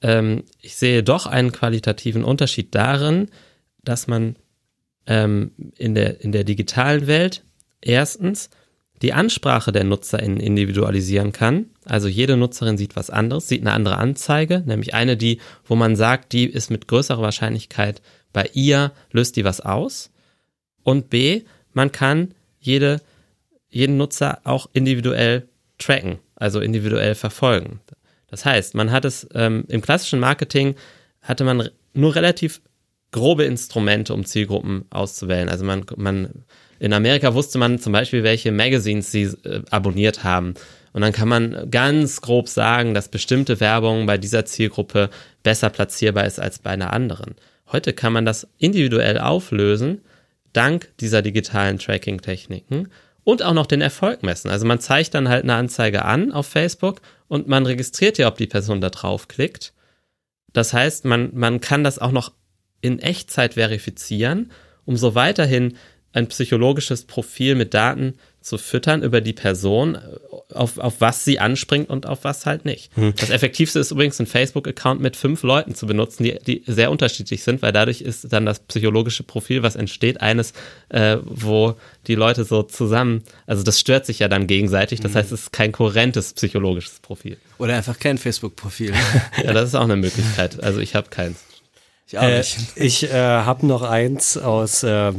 ähm, ich sehe doch einen qualitativen Unterschied darin, dass man ähm, in, der, in der digitalen Welt erstens die Ansprache der NutzerInnen individualisieren kann. Also jede Nutzerin sieht was anderes, sieht eine andere Anzeige, nämlich eine, die, wo man sagt, die ist mit größerer Wahrscheinlichkeit bei ihr, löst die was aus. Und B, man kann jede, jeden Nutzer auch individuell tracken, also individuell verfolgen. Das heißt, man hat es ähm, im klassischen Marketing hatte man nur relativ grobe Instrumente, um Zielgruppen auszuwählen. Also man, man in Amerika wusste man zum Beispiel, welche Magazines sie äh, abonniert haben. Und dann kann man ganz grob sagen, dass bestimmte Werbung bei dieser Zielgruppe besser platzierbar ist als bei einer anderen. Heute kann man das individuell auflösen, dank dieser digitalen Tracking-Techniken und auch noch den Erfolg messen. Also man zeigt dann halt eine Anzeige an auf Facebook und man registriert ja, ob die Person da draufklickt. Das heißt, man, man kann das auch noch in Echtzeit verifizieren, um so weiterhin ein psychologisches Profil mit Daten zu füttern über die Person, auf, auf was sie anspringt und auf was halt nicht. Hm. Das Effektivste ist übrigens, ein Facebook-Account mit fünf Leuten zu benutzen, die, die sehr unterschiedlich sind, weil dadurch ist dann das psychologische Profil, was entsteht, eines, äh, wo die Leute so zusammen, also das stört sich ja dann gegenseitig, das hm. heißt, es ist kein kohärentes psychologisches Profil. Oder einfach kein Facebook-Profil. <laughs> ja, das ist auch eine Möglichkeit. Also ich habe keins. Ich auch nicht. Äh, ich äh, habe noch eins aus äh,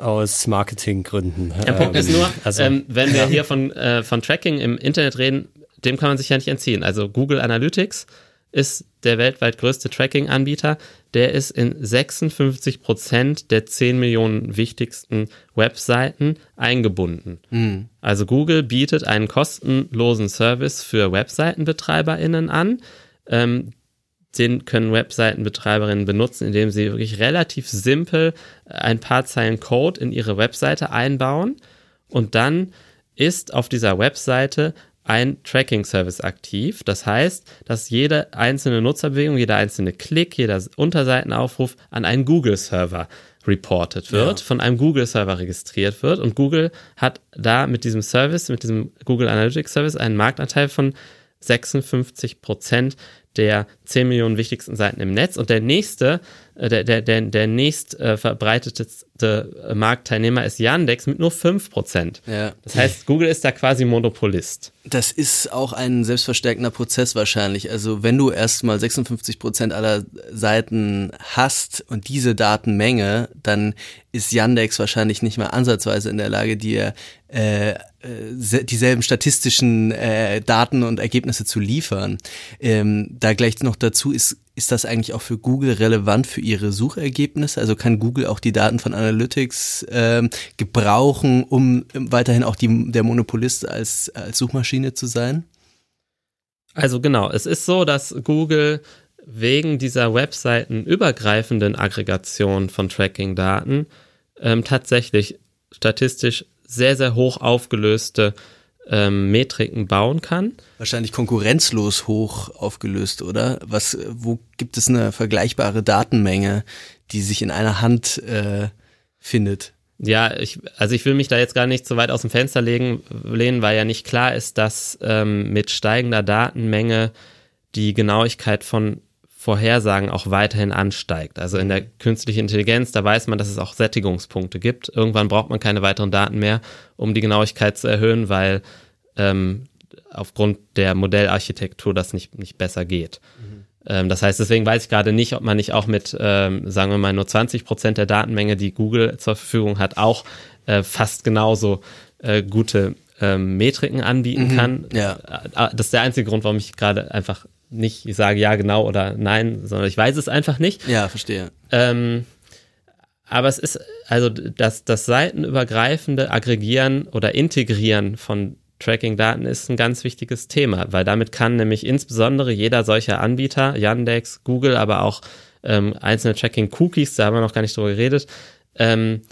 aus Marketinggründen. Der Punkt ist ähm, nur, also, ähm, wenn wir hier von, äh, von Tracking im Internet reden, dem kann man sich ja nicht entziehen. Also Google Analytics ist der weltweit größte Tracking-Anbieter. Der ist in 56 Prozent der 10 Millionen wichtigsten Webseiten eingebunden. Mhm. Also Google bietet einen kostenlosen Service für WebseitenbetreiberInnen an. Ähm, den können Webseitenbetreiberinnen benutzen, indem sie wirklich relativ simpel ein paar Zeilen Code in ihre Webseite einbauen und dann ist auf dieser Webseite ein Tracking-Service aktiv. Das heißt, dass jede einzelne Nutzerbewegung, jeder einzelne Klick, jeder Unterseitenaufruf an einen Google-Server reported wird, ja. von einem Google-Server registriert wird. Und Google hat da mit diesem Service, mit diesem Google Analytics Service, einen Marktanteil von 56 Prozent der 10 Millionen wichtigsten Seiten im Netz. Und der nächste, der, der, der, der nächst äh, verbreitetste Marktteilnehmer ist Yandex mit nur 5%. Ja. Das heißt, Google ist da quasi Monopolist. Das ist auch ein selbstverstärkender Prozess wahrscheinlich. Also wenn du erstmal 56 Prozent aller Seiten hast und diese Datenmenge, dann ist Yandex wahrscheinlich nicht mehr ansatzweise in der Lage, dir äh, äh dieselben statistischen äh, Daten und Ergebnisse zu liefern. Ähm, da gleich noch dazu ist, ist das eigentlich auch für Google relevant für ihre Suchergebnisse? Also kann Google auch die Daten von Analytics ähm, gebrauchen, um weiterhin auch die, der Monopolist als, als Suchmaschine zu sein? Also genau, es ist so, dass Google wegen dieser webseitenübergreifenden Aggregation von Tracking-Daten ähm, tatsächlich statistisch sehr, sehr hoch aufgelöste ähm, Metriken bauen kann. Wahrscheinlich konkurrenzlos hoch aufgelöst, oder? Was, wo gibt es eine vergleichbare Datenmenge, die sich in einer Hand äh, findet? Ja, ich, also ich will mich da jetzt gar nicht so weit aus dem Fenster legen, lehnen, weil ja nicht klar ist, dass ähm, mit steigender Datenmenge die Genauigkeit von Vorhersagen auch weiterhin ansteigt. Also in der künstlichen Intelligenz, da weiß man, dass es auch Sättigungspunkte gibt. Irgendwann braucht man keine weiteren Daten mehr, um die Genauigkeit zu erhöhen, weil ähm, aufgrund der Modellarchitektur das nicht, nicht besser geht. Mhm. Ähm, das heißt, deswegen weiß ich gerade nicht, ob man nicht auch mit, ähm, sagen wir mal, nur 20 Prozent der Datenmenge, die Google zur Verfügung hat, auch äh, fast genauso äh, gute ähm, Metriken anbieten mhm. kann. Ja. Äh, das ist der einzige Grund, warum ich gerade einfach nicht ich sage ja genau oder nein, sondern ich weiß es einfach nicht. Ja, verstehe. Ähm, aber es ist also das, das seitenübergreifende Aggregieren oder Integrieren von Tracking-Daten ist ein ganz wichtiges Thema, weil damit kann nämlich insbesondere jeder solcher Anbieter, Yandex, Google, aber auch ähm, einzelne Tracking-Cookies, da haben wir noch gar nicht drüber geredet, ähm,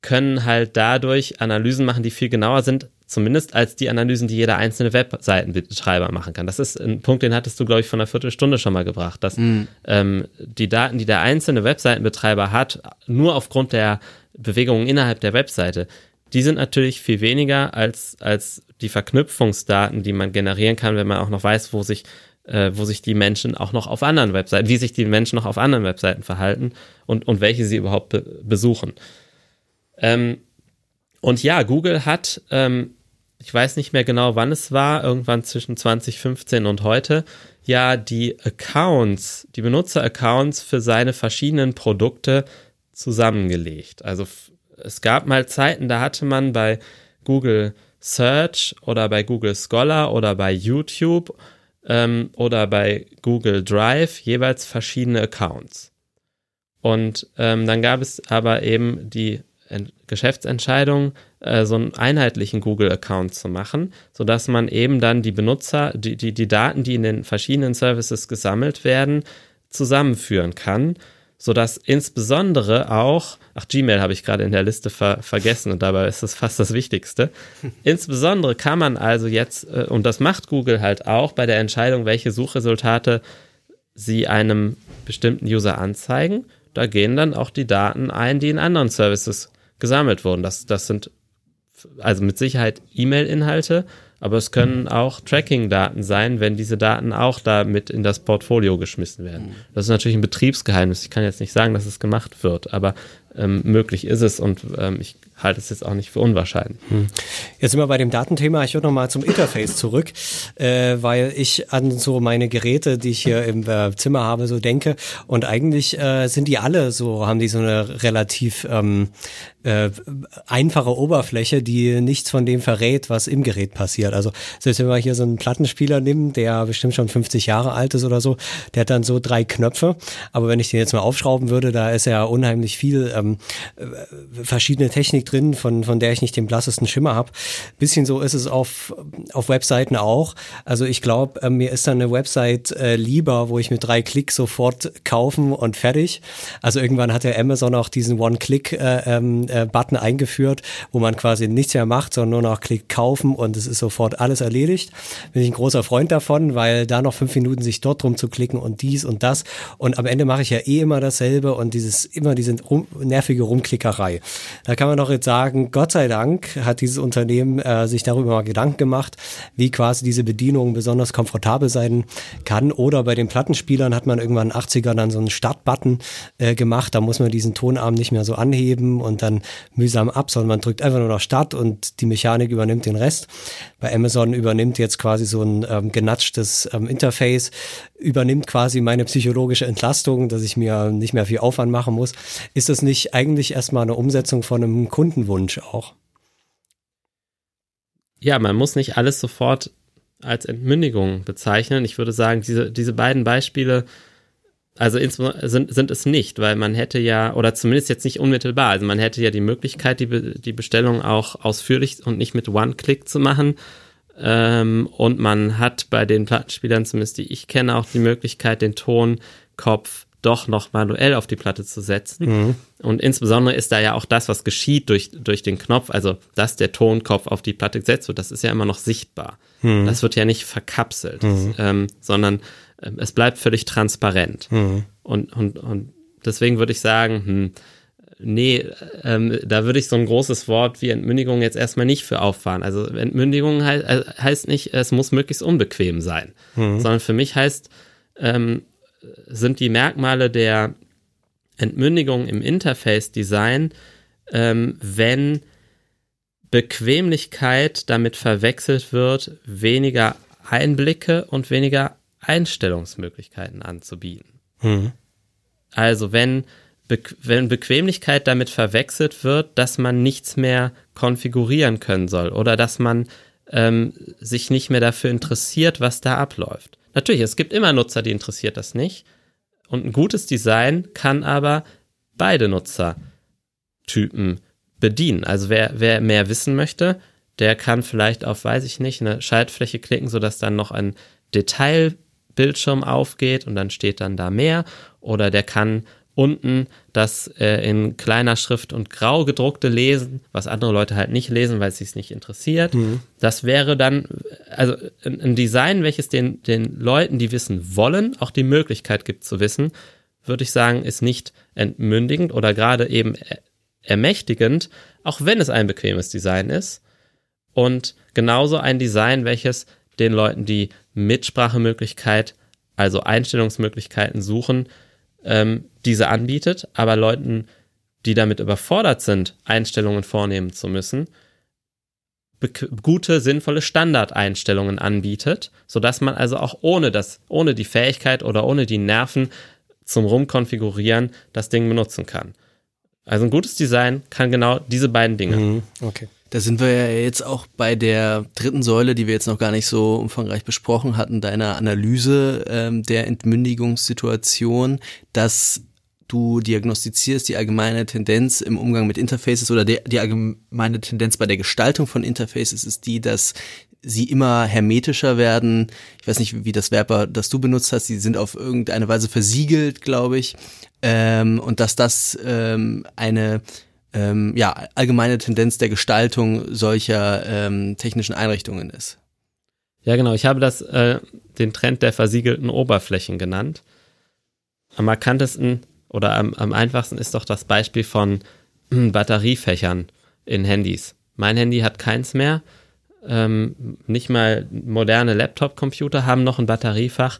können halt dadurch Analysen machen, die viel genauer sind, zumindest als die Analysen, die jeder einzelne Webseitenbetreiber machen kann. Das ist ein Punkt, den hattest du, glaube ich, von einer Viertelstunde schon mal gebracht, dass mhm. ähm, die Daten, die der einzelne Webseitenbetreiber hat, nur aufgrund der Bewegungen innerhalb der Webseite, die sind natürlich viel weniger als, als die Verknüpfungsdaten, die man generieren kann, wenn man auch noch weiß, wo sich äh, wo sich die Menschen auch noch auf anderen Webseiten, wie sich die Menschen noch auf anderen Webseiten verhalten und, und welche sie überhaupt be besuchen. Ähm, und ja, Google hat, ähm, ich weiß nicht mehr genau, wann es war, irgendwann zwischen 2015 und heute, ja die Accounts, die Benutzer-Accounts für seine verschiedenen Produkte zusammengelegt. Also es gab mal Zeiten, da hatte man bei Google Search oder bei Google Scholar oder bei YouTube ähm, oder bei Google Drive jeweils verschiedene Accounts. Und ähm, dann gab es aber eben die Geschäftsentscheidung, äh, so einen einheitlichen Google-Account zu machen, sodass man eben dann die Benutzer, die, die, die Daten, die in den verschiedenen Services gesammelt werden, zusammenführen kann sodass insbesondere auch, ach Gmail habe ich gerade in der Liste ver vergessen und dabei ist das fast das Wichtigste. <laughs> insbesondere kann man also jetzt, äh, und das macht Google halt auch bei der Entscheidung, welche Suchresultate sie einem bestimmten User anzeigen, da gehen dann auch die Daten ein, die in anderen Services gesammelt wurden. Das, das sind also mit Sicherheit E-Mail-Inhalte, aber es können auch Tracking-Daten sein, wenn diese Daten auch da mit in das Portfolio geschmissen werden. Das ist natürlich ein Betriebsgeheimnis. Ich kann jetzt nicht sagen, dass es gemacht wird, aber ähm, möglich ist es und ähm, ich halte es jetzt auch nicht für unwahrscheinlich. Hm. Jetzt sind wir bei dem Datenthema. Ich würde noch mal zum Interface zurück, äh, weil ich an so meine Geräte, die ich hier im äh, Zimmer habe, so denke. Und eigentlich äh, sind die alle so, haben die so eine relativ ähm, äh, einfache Oberfläche, die nichts von dem verrät, was im Gerät passiert. Also selbst wenn wir hier so einen Plattenspieler nehmen, der bestimmt schon 50 Jahre alt ist oder so, der hat dann so drei Knöpfe. Aber wenn ich den jetzt mal aufschrauben würde, da ist ja unheimlich viel ähm, äh, verschiedene Technik drin, von, von der ich nicht den blassesten Schimmer habe. Bisschen so ist es auf, auf Webseiten auch. Also ich glaube, äh, mir ist dann eine Website äh, lieber, wo ich mit drei Klicks sofort kaufen und fertig. Also irgendwann hat ja Amazon auch diesen One-Click-Button äh, ähm, äh, eingeführt, wo man quasi nichts mehr macht, sondern nur noch Klick kaufen und es ist sofort alles erledigt. Bin ich ein großer Freund davon, weil da noch fünf Minuten sich dort drum zu klicken und dies und das und am Ende mache ich ja eh immer dasselbe und dieses immer diese rum, nervige Rumklickerei. Da kann man doch jetzt sagen, Gott sei Dank hat dieses Unternehmen äh, sich darüber mal Gedanken gemacht, wie quasi diese Bedienung besonders komfortabel sein kann. Oder bei den Plattenspielern hat man irgendwann in den 80ern dann so einen Startbutton äh, gemacht. Da muss man diesen Tonarm nicht mehr so anheben und dann mühsam ab, sondern man drückt einfach nur noch Start und die Mechanik übernimmt den Rest. Bei Amazon übernimmt jetzt quasi so ein ähm, genatschtes ähm, Interface, übernimmt quasi meine psychologische Entlastung, dass ich mir nicht mehr viel Aufwand machen muss. Ist das nicht eigentlich erstmal eine Umsetzung von einem Kundenwunsch auch? Ja, man muss nicht alles sofort als Entmündigung bezeichnen. Ich würde sagen, diese, diese beiden Beispiele, also sind, sind es nicht, weil man hätte ja, oder zumindest jetzt nicht unmittelbar, also man hätte ja die Möglichkeit, die, die Bestellung auch ausführlich und nicht mit One-Click zu machen. Ähm, und man hat bei den Plattenspielern, zumindest die ich kenne, auch die Möglichkeit, den Tonkopf doch noch manuell auf die Platte zu setzen. Mhm. Und insbesondere ist da ja auch das, was geschieht durch, durch den Knopf, also dass der Tonkopf auf die Platte gesetzt wird, das ist ja immer noch sichtbar. Mhm. Das wird ja nicht verkapselt, mhm. ähm, sondern äh, es bleibt völlig transparent. Mhm. Und, und, und deswegen würde ich sagen, hm, nee, ähm, da würde ich so ein großes Wort wie Entmündigung jetzt erstmal nicht für auffahren. Also Entmündigung he äh, heißt nicht, es muss möglichst unbequem sein, mhm. sondern für mich heißt, ähm, sind die Merkmale der Entmündigung im Interface-Design, ähm, wenn Bequemlichkeit damit verwechselt wird, weniger Einblicke und weniger Einstellungsmöglichkeiten anzubieten. Mhm. Also wenn Be wenn Bequemlichkeit damit verwechselt wird, dass man nichts mehr konfigurieren können soll oder dass man ähm, sich nicht mehr dafür interessiert, was da abläuft. Natürlich, es gibt immer Nutzer, die interessiert das nicht. Und ein gutes Design kann aber beide Nutzertypen bedienen. Also wer, wer mehr wissen möchte, der kann vielleicht auf, weiß ich nicht, eine Schaltfläche klicken, sodass dann noch ein Detailbildschirm aufgeht und dann steht dann da mehr. Oder der kann unten das äh, in kleiner Schrift und grau gedruckte lesen, was andere Leute halt nicht lesen, weil es sich nicht interessiert. Mhm. Das wäre dann, also ein Design, welches den, den Leuten, die wissen wollen, auch die Möglichkeit gibt zu wissen, würde ich sagen, ist nicht entmündigend oder gerade eben ermächtigend, auch wenn es ein bequemes Design ist. Und genauso ein Design, welches den Leuten die Mitsprachemöglichkeit, also Einstellungsmöglichkeiten suchen, ähm, diese anbietet, aber Leuten, die damit überfordert sind, Einstellungen vornehmen zu müssen, gute, sinnvolle Standardeinstellungen anbietet, sodass man also auch ohne das, ohne die Fähigkeit oder ohne die Nerven zum Rumkonfigurieren das Ding benutzen kann. Also ein gutes Design kann genau diese beiden Dinge. Mhm, okay. Da sind wir ja jetzt auch bei der dritten Säule, die wir jetzt noch gar nicht so umfangreich besprochen hatten, deiner Analyse ähm, der Entmündigungssituation, dass du diagnostizierst die allgemeine Tendenz im Umgang mit Interfaces oder die, die allgemeine Tendenz bei der Gestaltung von Interfaces ist die, dass sie immer hermetischer werden. Ich weiß nicht, wie das Verb, das du benutzt hast, sie sind auf irgendeine Weise versiegelt, glaube ich. Ähm, und dass das ähm, eine ähm, ja, allgemeine Tendenz der Gestaltung solcher ähm, technischen Einrichtungen ist. Ja, genau. Ich habe das äh, den Trend der versiegelten Oberflächen genannt. Am markantesten oder am, am einfachsten ist doch das Beispiel von äh, Batteriefächern in Handys. Mein Handy hat keins mehr. Ähm, nicht mal moderne Laptop-Computer haben noch ein Batteriefach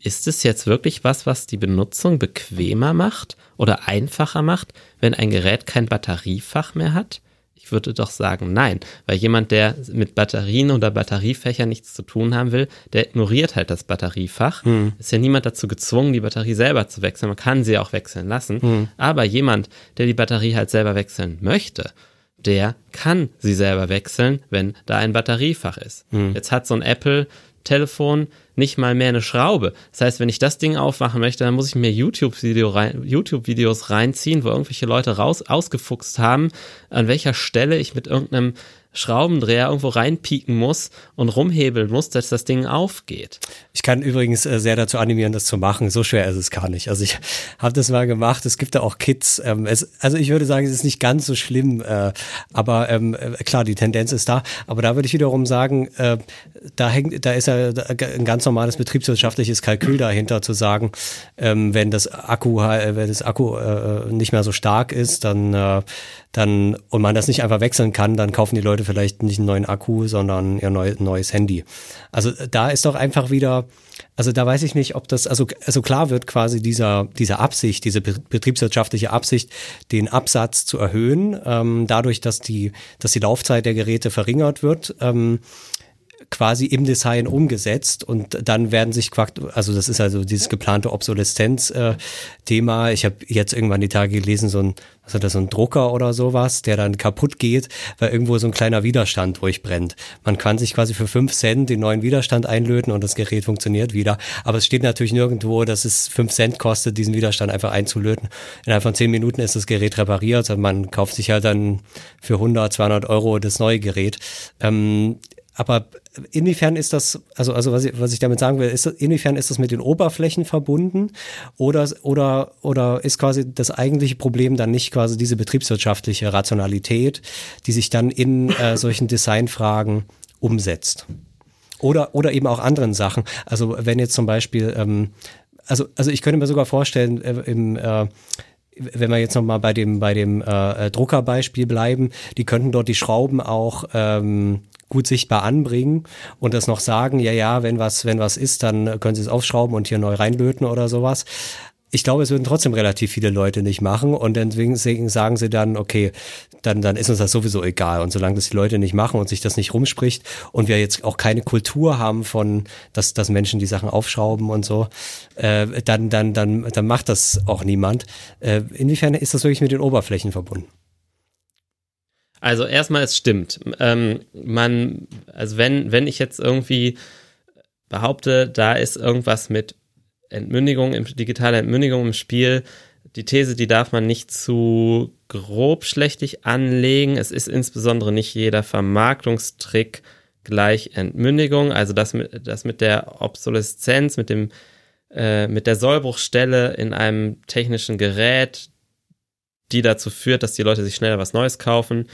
ist es jetzt wirklich was, was die Benutzung bequemer macht oder einfacher macht, wenn ein Gerät kein Batteriefach mehr hat? Ich würde doch sagen, nein, weil jemand, der mit Batterien oder Batteriefächern nichts zu tun haben will, der ignoriert halt das Batteriefach. Hm. Ist ja niemand dazu gezwungen, die Batterie selber zu wechseln. Man kann sie auch wechseln lassen. Hm. Aber jemand, der die Batterie halt selber wechseln möchte, der kann sie selber wechseln, wenn da ein Batteriefach ist. Hm. Jetzt hat so ein Apple Telefon nicht mal mehr eine Schraube. Das heißt, wenn ich das Ding aufmachen möchte, dann muss ich mir YouTube-Video rein, YouTube-Videos reinziehen, wo irgendwelche Leute raus ausgefuchst haben, an welcher Stelle ich mit irgendeinem Schraubendreher irgendwo reinpieken muss und rumhebeln muss, dass das Ding aufgeht. Ich kann übrigens äh, sehr dazu animieren, das zu machen. So schwer ist es gar nicht. Also ich <laughs> habe das mal gemacht. Es gibt da auch Kits. Ähm, also ich würde sagen, es ist nicht ganz so schlimm. Äh, aber ähm, äh, klar, die Tendenz ist da. Aber da würde ich wiederum sagen, da hängt, da ist ja ein ganz normales betriebswirtschaftliches Kalkül dahinter zu sagen, ähm, wenn das Akku, wenn das Akku nicht mehr so stark ist, dann dann und man das nicht einfach wechseln kann, dann kaufen die Leute vielleicht nicht einen neuen Akku, sondern ihr neu, neues Handy. Also da ist doch einfach wieder, also da weiß ich nicht, ob das, also, also klar wird quasi dieser, diese Absicht, diese betriebswirtschaftliche Absicht, den Absatz zu erhöhen, ähm, dadurch, dass die, dass die Laufzeit der Geräte verringert wird. Ähm, quasi im Design umgesetzt und dann werden sich, also das ist also dieses geplante Obsoleszenz-Thema. Äh, ich habe jetzt irgendwann die Tage gelesen, so ein, was hat das, so ein Drucker oder sowas, der dann kaputt geht, weil irgendwo so ein kleiner Widerstand durchbrennt. Man kann sich quasi für fünf Cent den neuen Widerstand einlöten und das Gerät funktioniert wieder. Aber es steht natürlich nirgendwo, dass es fünf Cent kostet, diesen Widerstand einfach einzulöten. Innerhalb von zehn Minuten ist das Gerät repariert und man kauft sich halt dann für 100, 200 Euro das neue Gerät. Ähm, aber inwiefern ist das, also, also was, ich, was ich damit sagen will, ist, inwiefern ist das mit den Oberflächen verbunden oder, oder, oder ist quasi das eigentliche Problem dann nicht quasi diese betriebswirtschaftliche Rationalität, die sich dann in äh, solchen Designfragen umsetzt? Oder, oder eben auch anderen Sachen. Also wenn jetzt zum Beispiel, ähm, also, also ich könnte mir sogar vorstellen, äh, im äh, wenn wir jetzt nochmal bei dem, bei dem äh, Druckerbeispiel bleiben, die könnten dort die Schrauben auch ähm, gut sichtbar anbringen und das noch sagen, ja, ja, wenn was, wenn was ist, dann können Sie es aufschrauben und hier neu reinlöten oder sowas. Ich glaube, es würden trotzdem relativ viele Leute nicht machen und deswegen sagen sie dann, okay, dann, dann ist uns das sowieso egal. Und solange das die Leute nicht machen und sich das nicht rumspricht und wir jetzt auch keine Kultur haben von, dass, dass Menschen die Sachen aufschrauben und so, äh, dann, dann, dann, dann macht das auch niemand. Äh, inwiefern ist das wirklich mit den Oberflächen verbunden? Also erstmal, es stimmt. Ähm, man, also wenn, wenn ich jetzt irgendwie behaupte, da ist irgendwas mit Entmündigung, digitaler Entmündigung im Spiel, die These, die darf man nicht zu grobschlächtig anlegen. Es ist insbesondere nicht jeder Vermarktungstrick gleich Entmündigung. Also das mit, das mit der Obsoleszenz, mit dem äh, mit der Sollbruchstelle in einem technischen Gerät, die dazu führt, dass die Leute sich schneller was Neues kaufen,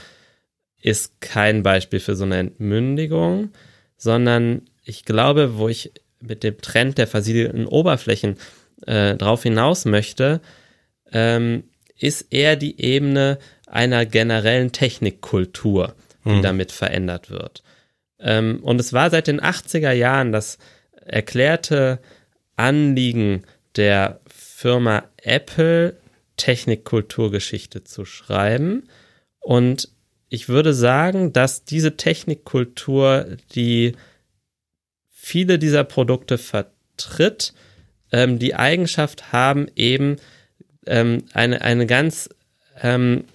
ist kein Beispiel für so eine Entmündigung, sondern ich glaube, wo ich mit dem Trend der versiegelten Oberflächen äh, drauf hinaus möchte, ähm, ist eher die Ebene einer generellen Technikkultur, die hm. damit verändert wird. Ähm, und es war seit den 80er Jahren das erklärte Anliegen der Firma Apple, Technikkulturgeschichte zu schreiben. Und ich würde sagen, dass diese Technikkultur, die viele dieser Produkte vertritt, ähm, die Eigenschaft haben, eben ähm, eine, eine ganz ähm,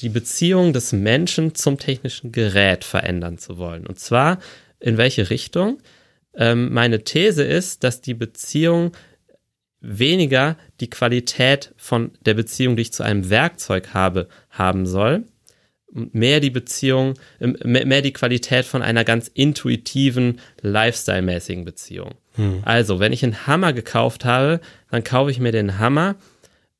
die Beziehung des Menschen zum technischen Gerät verändern zu wollen. Und zwar in welche Richtung? Ähm, meine These ist, dass die Beziehung weniger die Qualität von der Beziehung, die ich zu einem Werkzeug habe, haben soll, mehr die Beziehung, ähm, mehr die Qualität von einer ganz intuitiven, lifestyle-mäßigen Beziehung. Hm. Also, wenn ich einen Hammer gekauft habe, dann kaufe ich mir den Hammer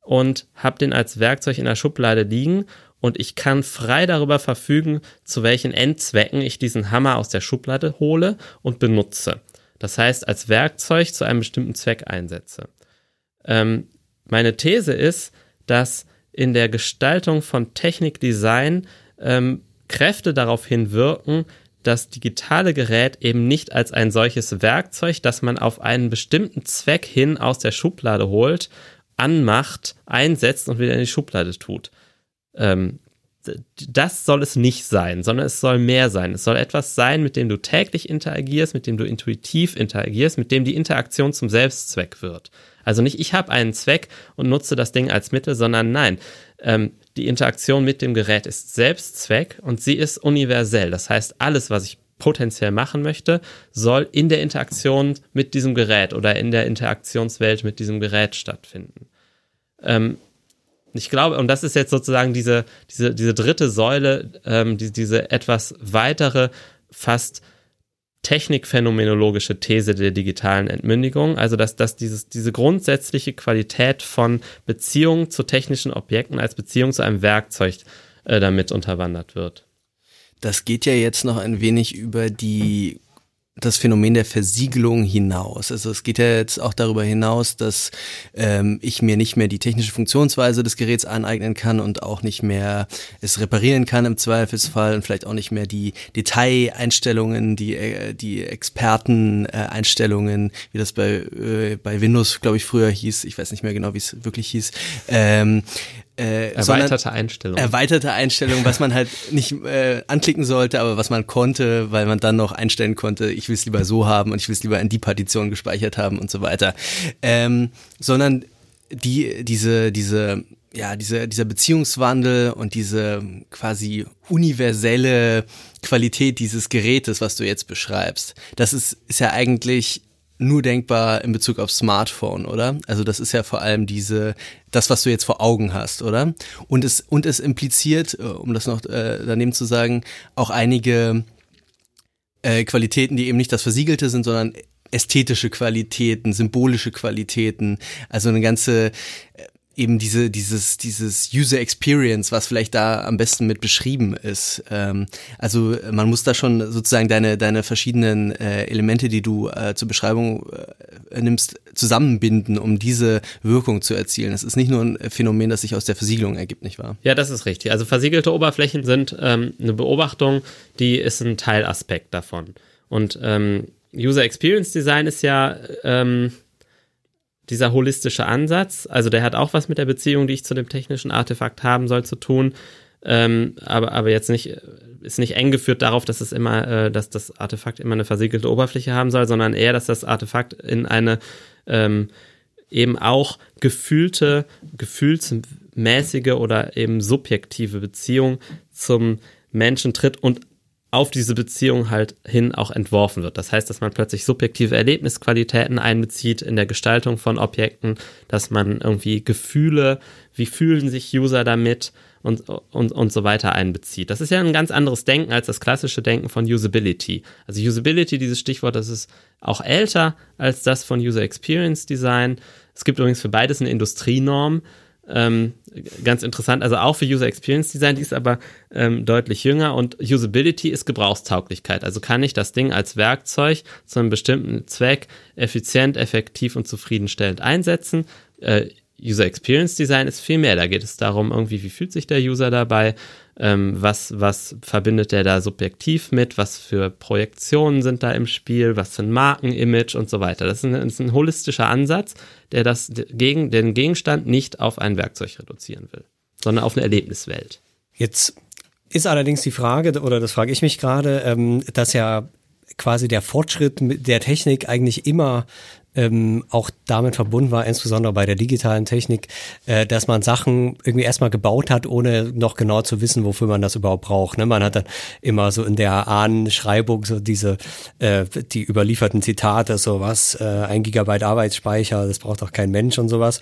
und habe den als Werkzeug in der Schublade liegen und ich kann frei darüber verfügen, zu welchen Endzwecken ich diesen Hammer aus der Schublade hole und benutze. Das heißt, als Werkzeug zu einem bestimmten Zweck einsetze. Ähm, meine These ist, dass in der Gestaltung von Technikdesign ähm, Kräfte darauf hinwirken, das digitale Gerät eben nicht als ein solches Werkzeug, das man auf einen bestimmten Zweck hin aus der Schublade holt, anmacht, einsetzt und wieder in die Schublade tut. Ähm, das soll es nicht sein, sondern es soll mehr sein. Es soll etwas sein, mit dem du täglich interagierst, mit dem du intuitiv interagierst, mit dem die Interaktion zum Selbstzweck wird. Also nicht, ich habe einen Zweck und nutze das Ding als Mittel, sondern nein, ähm, die Interaktion mit dem Gerät ist Selbstzweck und sie ist universell. Das heißt, alles, was ich potenziell machen möchte, soll in der Interaktion mit diesem Gerät oder in der Interaktionswelt mit diesem Gerät stattfinden. Ähm, ich glaube, und das ist jetzt sozusagen diese, diese, diese dritte Säule, ähm, die, diese etwas weitere, fast technikphänomenologische These der digitalen Entmündigung, also dass, dass dieses, diese grundsätzliche Qualität von Beziehung zu technischen Objekten als Beziehung zu einem Werkzeug äh, damit unterwandert wird. Das geht ja jetzt noch ein wenig über die das Phänomen der Versiegelung hinaus. Also es geht ja jetzt auch darüber hinaus, dass ähm, ich mir nicht mehr die technische Funktionsweise des Geräts aneignen kann und auch nicht mehr es reparieren kann im Zweifelsfall und vielleicht auch nicht mehr die Detaileinstellungen, die äh, die Experteneinstellungen, wie das bei äh, bei Windows glaube ich früher hieß, ich weiß nicht mehr genau, wie es wirklich hieß, ähm, äh, erweiterte Einstellung. Erweiterte Einstellung, was man halt <laughs> nicht äh, anklicken sollte, aber was man konnte, weil man dann noch einstellen konnte, ich will es lieber so haben und ich will es lieber in die Partition gespeichert haben und so weiter. Ähm, sondern die, diese, diese, ja, diese, dieser Beziehungswandel und diese quasi universelle Qualität dieses Gerätes, was du jetzt beschreibst, das ist, ist ja eigentlich nur denkbar in Bezug auf Smartphone, oder? Also das ist ja vor allem diese, das, was du jetzt vor Augen hast, oder? Und es, und es impliziert, äh, um das noch äh, daneben zu sagen, auch einige äh, Qualitäten, die eben nicht das Versiegelte sind, sondern ästhetische Qualitäten, symbolische Qualitäten, also eine ganze eben diese, dieses, dieses User Experience, was vielleicht da am besten mit beschrieben ist. Ähm, also man muss da schon sozusagen deine, deine verschiedenen äh, Elemente, die du äh, zur Beschreibung äh, nimmst, zusammenbinden, um diese Wirkung zu erzielen. Es ist nicht nur ein Phänomen, das sich aus der Versiegelung ergibt, nicht wahr? Ja, das ist richtig. Also versiegelte Oberflächen sind ähm, eine Beobachtung, die ist ein Teilaspekt davon. Und ähm, User Experience Design ist ja ähm, dieser holistische Ansatz, also der hat auch was mit der Beziehung, die ich zu dem technischen Artefakt haben soll, zu tun, ähm, aber, aber jetzt nicht, ist nicht eng geführt darauf, dass es immer, äh, dass das Artefakt immer eine versiegelte Oberfläche haben soll, sondern eher, dass das Artefakt in eine ähm, eben auch gefühlte, gefühlsmäßige oder eben subjektive Beziehung zum Menschen tritt und auf diese Beziehung halt hin auch entworfen wird. Das heißt, dass man plötzlich subjektive Erlebnisqualitäten einbezieht in der Gestaltung von Objekten, dass man irgendwie Gefühle, wie fühlen sich User damit und, und, und so weiter einbezieht. Das ist ja ein ganz anderes Denken als das klassische Denken von Usability. Also Usability, dieses Stichwort, das ist auch älter als das von User Experience Design. Es gibt übrigens für beides eine Industrienorm. Ähm, ganz interessant, also auch für User Experience Design, die ist aber ähm, deutlich jünger und Usability ist Gebrauchstauglichkeit. Also kann ich das Ding als Werkzeug zu einem bestimmten Zweck effizient, effektiv und zufriedenstellend einsetzen. Äh, User Experience Design ist viel mehr. Da geht es darum, irgendwie, wie fühlt sich der User dabei, ähm, was, was verbindet der da subjektiv mit, was für Projektionen sind da im Spiel, was für ein Markenimage und so weiter. Das ist ein, ist ein holistischer Ansatz, der das den Gegenstand nicht auf ein Werkzeug reduzieren will, sondern auf eine Erlebniswelt. Jetzt ist allerdings die Frage, oder das frage ich mich gerade, ähm, dass ja quasi der Fortschritt der Technik eigentlich immer ähm, auch damit verbunden war, insbesondere bei der digitalen Technik, äh, dass man Sachen irgendwie erstmal gebaut hat, ohne noch genau zu wissen, wofür man das überhaupt braucht. Ne? Man hat dann immer so in der Ahnenschreibung so diese, äh, die überlieferten Zitate, so was, äh, ein Gigabyte Arbeitsspeicher, das braucht doch kein Mensch und sowas.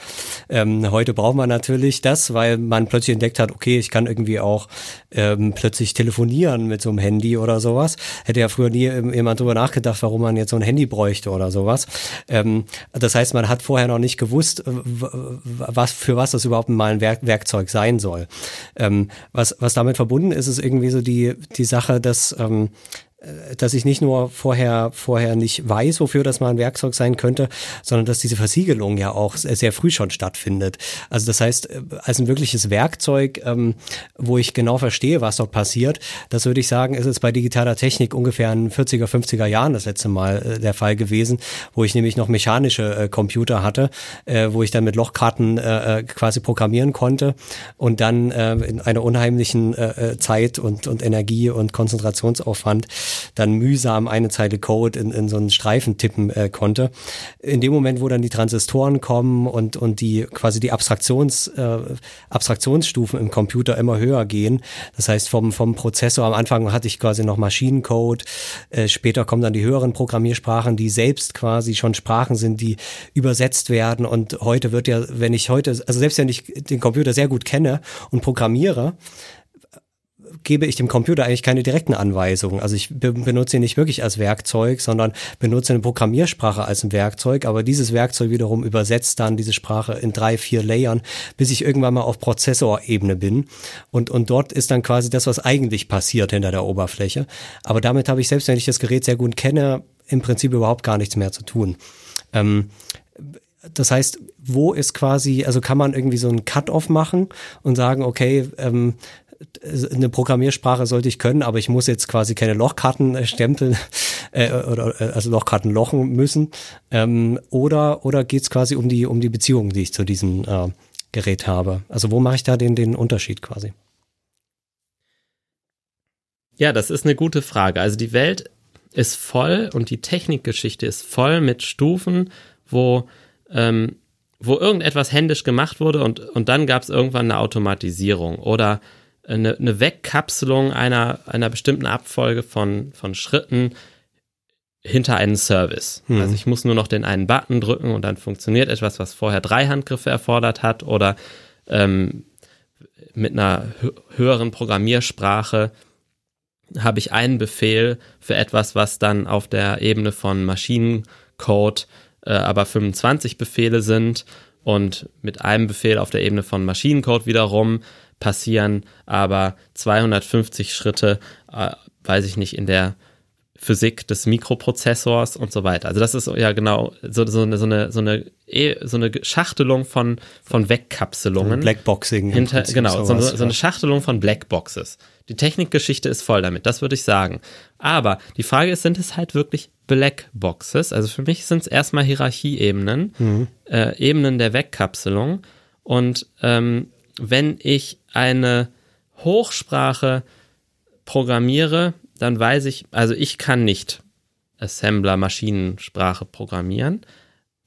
Ähm, heute braucht man natürlich das, weil man plötzlich entdeckt hat, okay, ich kann irgendwie auch ähm, plötzlich telefonieren mit so einem Handy oder sowas. Hätte ja früher nie jemand drüber nachgedacht, warum man jetzt so ein Handy bräuchte oder sowas. Ähm, ähm, das heißt, man hat vorher noch nicht gewusst, was, für was das überhaupt mal ein Werk Werkzeug sein soll. Ähm, was, was damit verbunden ist, ist irgendwie so die, die Sache, dass ähm, äh, dass ich nicht nur vorher, vorher nicht weiß, wofür das mal ein Werkzeug sein könnte, sondern dass diese Versiegelung ja auch sehr früh schon stattfindet. Also das heißt, äh, als ein wirkliches Werkzeug, ähm, wo ich genau verstehe, was dort passiert, das würde ich sagen, ist es bei digitaler Technik ungefähr in 40er, 50er Jahren das letzte Mal äh, der Fall gewesen, wo ich nämlich noch mechanische äh, Computer hatte, äh, wo ich dann mit Lochkarten äh, quasi programmieren konnte und dann in einer unheimlichen Zeit und, und Energie und Konzentrationsaufwand dann mühsam eine Zeile Code in, in so einen Streifen tippen äh, konnte. In dem Moment, wo dann die Transistoren kommen und, und die quasi die Abstraktions, äh, Abstraktionsstufen im Computer immer höher gehen, das heißt vom, vom Prozessor, am Anfang hatte ich quasi noch Maschinencode, äh, später kommen dann die höheren Programmiersprachen, die selbst quasi schon Sprachen sind, die übersetzt werden und heute wird ja, wenn ich heute, also selbst wenn ich den Computer sehr gut kenne und programmiere, gebe ich dem Computer eigentlich keine direkten Anweisungen. Also ich be benutze ihn nicht wirklich als Werkzeug, sondern benutze eine Programmiersprache als ein Werkzeug. Aber dieses Werkzeug wiederum übersetzt dann diese Sprache in drei, vier Layern, bis ich irgendwann mal auf Prozessorebene bin. Und, und dort ist dann quasi das, was eigentlich passiert hinter der Oberfläche. Aber damit habe ich selbst, wenn ich das Gerät sehr gut kenne, im Prinzip überhaupt gar nichts mehr zu tun. Ähm, das heißt, wo ist quasi, also kann man irgendwie so einen Cut-off machen und sagen, okay, ähm, eine Programmiersprache sollte ich können, aber ich muss jetzt quasi keine Lochkarten äh, stempeln äh, oder äh, also Lochkarten lochen müssen. Ähm, oder oder geht es quasi um die um die Beziehung, die ich zu diesem äh, Gerät habe? Also wo mache ich da den den Unterschied quasi? Ja, das ist eine gute Frage. Also die Welt ist voll und die Technikgeschichte ist voll mit Stufen, wo ähm, wo irgendetwas händisch gemacht wurde und, und dann gab es irgendwann eine Automatisierung oder eine, eine Wegkapselung einer, einer bestimmten Abfolge von, von Schritten hinter einen Service. Hm. Also ich muss nur noch den einen Button drücken und dann funktioniert etwas, was vorher drei Handgriffe erfordert hat oder ähm, mit einer höheren Programmiersprache habe ich einen Befehl für etwas, was dann auf der Ebene von Maschinencode äh, aber 25 Befehle sind und mit einem Befehl auf der Ebene von Maschinencode wiederum passieren aber 250 Schritte, äh, weiß ich nicht, in der Physik des Mikroprozessors und so weiter. Also das ist ja genau so, so, eine, so, eine, so, eine, eh, so eine Schachtelung von, von Wegkapselungen. Blackboxing. Hinter, genau, so, so, eine Schachtelung von Blackboxes. Die Technikgeschichte ist voll damit, das würde ich sagen. Aber die Frage ist, sind es halt wirklich Blackboxes? Also für mich sind es erstmal Hierarchieebenen, mhm. äh, Ebenen der Wegkapselung. Und ähm, wenn ich eine Hochsprache programmiere, dann weiß ich, also ich kann nicht Assembler Maschinensprache programmieren.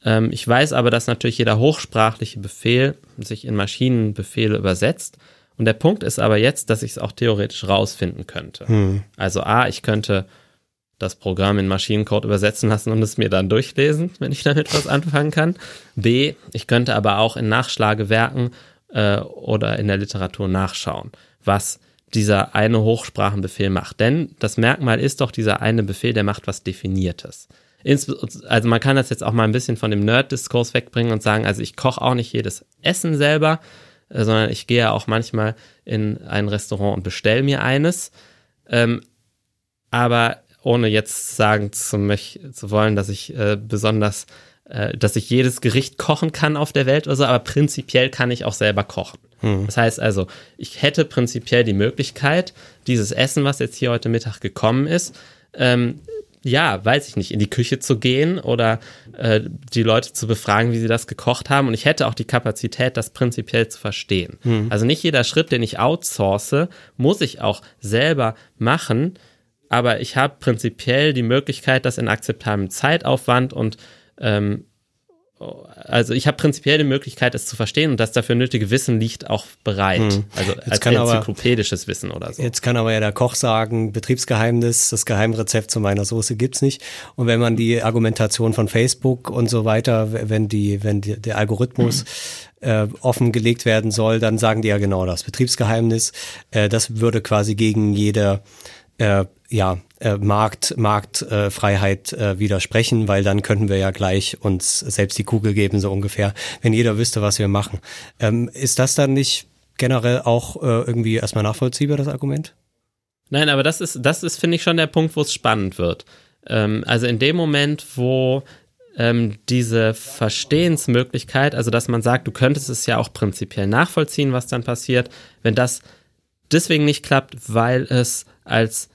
Ähm, ich weiß aber, dass natürlich jeder hochsprachliche Befehl sich in Maschinenbefehle übersetzt Und der Punkt ist aber jetzt, dass ich es auch theoretisch rausfinden könnte. Hm. Also A, ich könnte das Programm in Maschinencode übersetzen lassen und es mir dann durchlesen, wenn ich damit was anfangen kann. B, ich könnte aber auch in Nachschlagewerken äh, oder in der Literatur nachschauen, was dieser eine Hochsprachenbefehl macht. Denn das Merkmal ist doch dieser eine Befehl, der macht was Definiertes. Also man kann das jetzt auch mal ein bisschen von dem Nerd-Diskurs wegbringen und sagen, also ich koche auch nicht jedes Essen selber, äh, sondern ich gehe auch manchmal in ein Restaurant und bestelle mir eines. Ähm, aber ohne jetzt sagen zu, möch, zu wollen, dass ich äh, besonders, dass ich jedes Gericht kochen kann auf der Welt oder so, aber prinzipiell kann ich auch selber kochen. Hm. Das heißt also, ich hätte prinzipiell die Möglichkeit, dieses Essen, was jetzt hier heute Mittag gekommen ist, ähm, ja, weiß ich nicht, in die Küche zu gehen oder äh, die Leute zu befragen, wie sie das gekocht haben. Und ich hätte auch die Kapazität, das prinzipiell zu verstehen. Hm. Also nicht jeder Schritt, den ich outsource, muss ich auch selber machen. Aber ich habe prinzipiell die Möglichkeit, das in akzeptablem Zeitaufwand und ähm, also ich habe prinzipiell die Möglichkeit, es zu verstehen und das dafür nötige Wissen liegt auch bereit. Hm. Also jetzt als enzyklopädisches aber, Wissen oder so. Jetzt kann aber ja der Koch sagen, Betriebsgeheimnis, das Geheimrezept zu meiner Soße gibt's nicht. Und wenn man die Argumentation von Facebook und so weiter, wenn die, wenn die, der Algorithmus mhm. äh, offengelegt werden soll, dann sagen die ja genau das. Betriebsgeheimnis, äh, das würde quasi gegen jede äh, ja, äh, Markt, Marktfreiheit äh, äh, widersprechen, weil dann könnten wir ja gleich uns selbst die Kugel geben, so ungefähr, wenn jeder wüsste, was wir machen. Ähm, ist das dann nicht generell auch äh, irgendwie erstmal nachvollziehbar, das Argument? Nein, aber das ist, das ist, finde ich, schon der Punkt, wo es spannend wird. Ähm, also in dem Moment, wo ähm, diese Verstehensmöglichkeit, also dass man sagt, du könntest es ja auch prinzipiell nachvollziehen, was dann passiert, wenn das deswegen nicht klappt, weil es als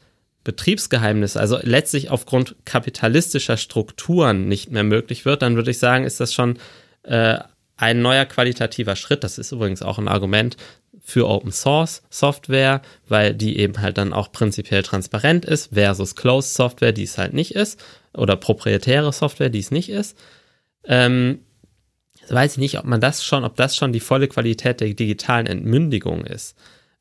Betriebsgeheimnis, also letztlich aufgrund kapitalistischer Strukturen nicht mehr möglich wird, dann würde ich sagen, ist das schon äh, ein neuer qualitativer Schritt. Das ist übrigens auch ein Argument für Open Source Software, weil die eben halt dann auch prinzipiell transparent ist versus Closed Software, die es halt nicht ist, oder proprietäre Software, die es nicht ist. Ähm, weiß ich nicht, ob man das schon, ob das schon die volle Qualität der digitalen Entmündigung ist.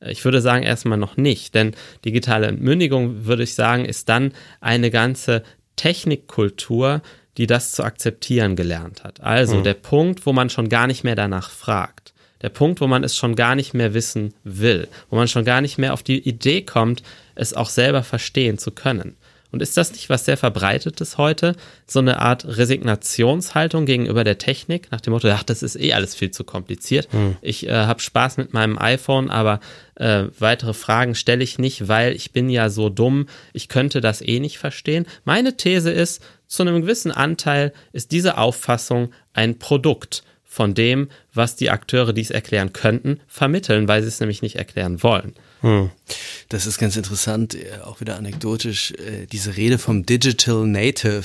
Ich würde sagen, erstmal noch nicht, denn digitale Entmündigung, würde ich sagen, ist dann eine ganze Technikkultur, die das zu akzeptieren gelernt hat. Also mhm. der Punkt, wo man schon gar nicht mehr danach fragt. Der Punkt, wo man es schon gar nicht mehr wissen will, wo man schon gar nicht mehr auf die Idee kommt, es auch selber verstehen zu können. Und ist das nicht was sehr verbreitetes heute? So eine Art Resignationshaltung gegenüber der Technik, nach dem Motto, ach, das ist eh alles viel zu kompliziert. Hm. Ich äh, habe Spaß mit meinem iPhone, aber äh, weitere Fragen stelle ich nicht, weil ich bin ja so dumm, ich könnte das eh nicht verstehen. Meine These ist, zu einem gewissen Anteil ist diese Auffassung ein Produkt von dem, was die Akteure, die es erklären könnten, vermitteln, weil sie es nämlich nicht erklären wollen. Hm. Das ist ganz interessant, äh, auch wieder anekdotisch. Äh, diese Rede vom Digital Native,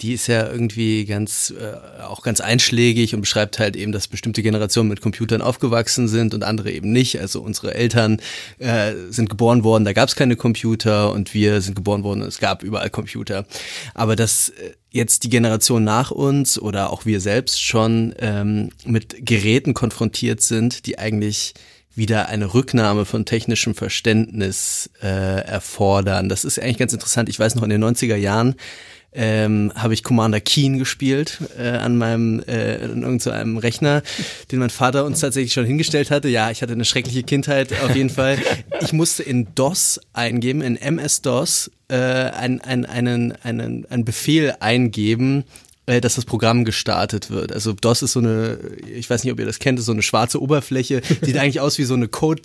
die ist ja irgendwie ganz, äh, auch ganz einschlägig und beschreibt halt eben, dass bestimmte Generationen mit Computern aufgewachsen sind und andere eben nicht. Also unsere Eltern sind geboren worden, da gab es keine Computer und wir sind geboren worden, es gab überall Computer. Aber dass jetzt die Generation nach uns oder auch wir selbst schon ähm, mit Geräten konfrontiert sind, die eigentlich wieder eine Rücknahme von technischem Verständnis äh, erfordern. Das ist eigentlich ganz interessant. Ich weiß noch, in den 90er Jahren ähm, habe ich Commander Keen gespielt äh, an meinem äh, an irgendeinem Rechner, den mein Vater uns tatsächlich schon hingestellt hatte. Ja, ich hatte eine schreckliche Kindheit auf jeden Fall. Ich musste in DOS eingeben, in MS-DOS, äh, ein, ein, einen, einen, einen Befehl eingeben, dass das Programm gestartet wird. Also DOS ist so eine, ich weiß nicht, ob ihr das kennt, ist so eine schwarze Oberfläche, <laughs> sieht eigentlich aus wie so eine Code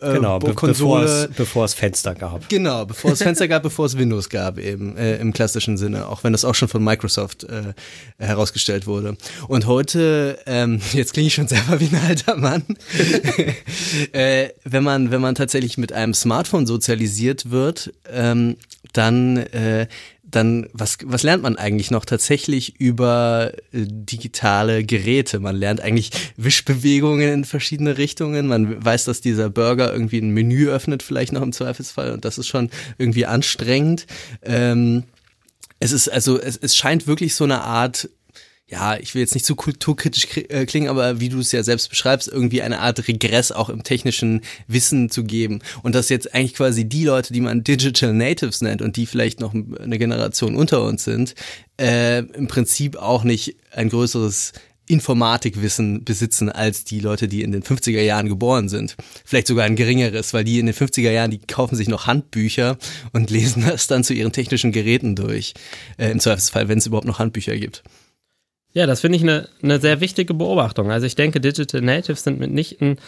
äh, genau, be bevor, es, bevor es Fenster gab. Genau, bevor es <laughs> Fenster gab, bevor es Windows gab eben äh, im klassischen Sinne, auch wenn das auch schon von Microsoft äh, herausgestellt wurde. Und heute, ähm, <laughs> jetzt klinge ich schon selber wie ein alter Mann, äh, wenn man wenn man tatsächlich mit einem Smartphone sozialisiert wird, ähm, dann äh, dann, was, was lernt man eigentlich noch tatsächlich über äh, digitale Geräte? Man lernt eigentlich Wischbewegungen in verschiedene Richtungen. Man weiß, dass dieser Burger irgendwie ein Menü öffnet, vielleicht noch im Zweifelsfall. Und das ist schon irgendwie anstrengend. Ähm, es ist also, es, es scheint wirklich so eine Art ja, ich will jetzt nicht zu kulturkritisch äh, klingen, aber wie du es ja selbst beschreibst, irgendwie eine Art Regress auch im technischen Wissen zu geben. Und dass jetzt eigentlich quasi die Leute, die man Digital Natives nennt und die vielleicht noch eine Generation unter uns sind, äh, im Prinzip auch nicht ein größeres Informatikwissen besitzen als die Leute, die in den 50er Jahren geboren sind. Vielleicht sogar ein geringeres, weil die in den 50er Jahren, die kaufen sich noch Handbücher und <laughs> lesen das dann zu ihren technischen Geräten durch. Äh, Im Zweifelsfall, wenn es überhaupt noch Handbücher gibt. Ja, das finde ich eine, eine sehr wichtige Beobachtung. Also ich denke, Digital Natives sind mitnichten,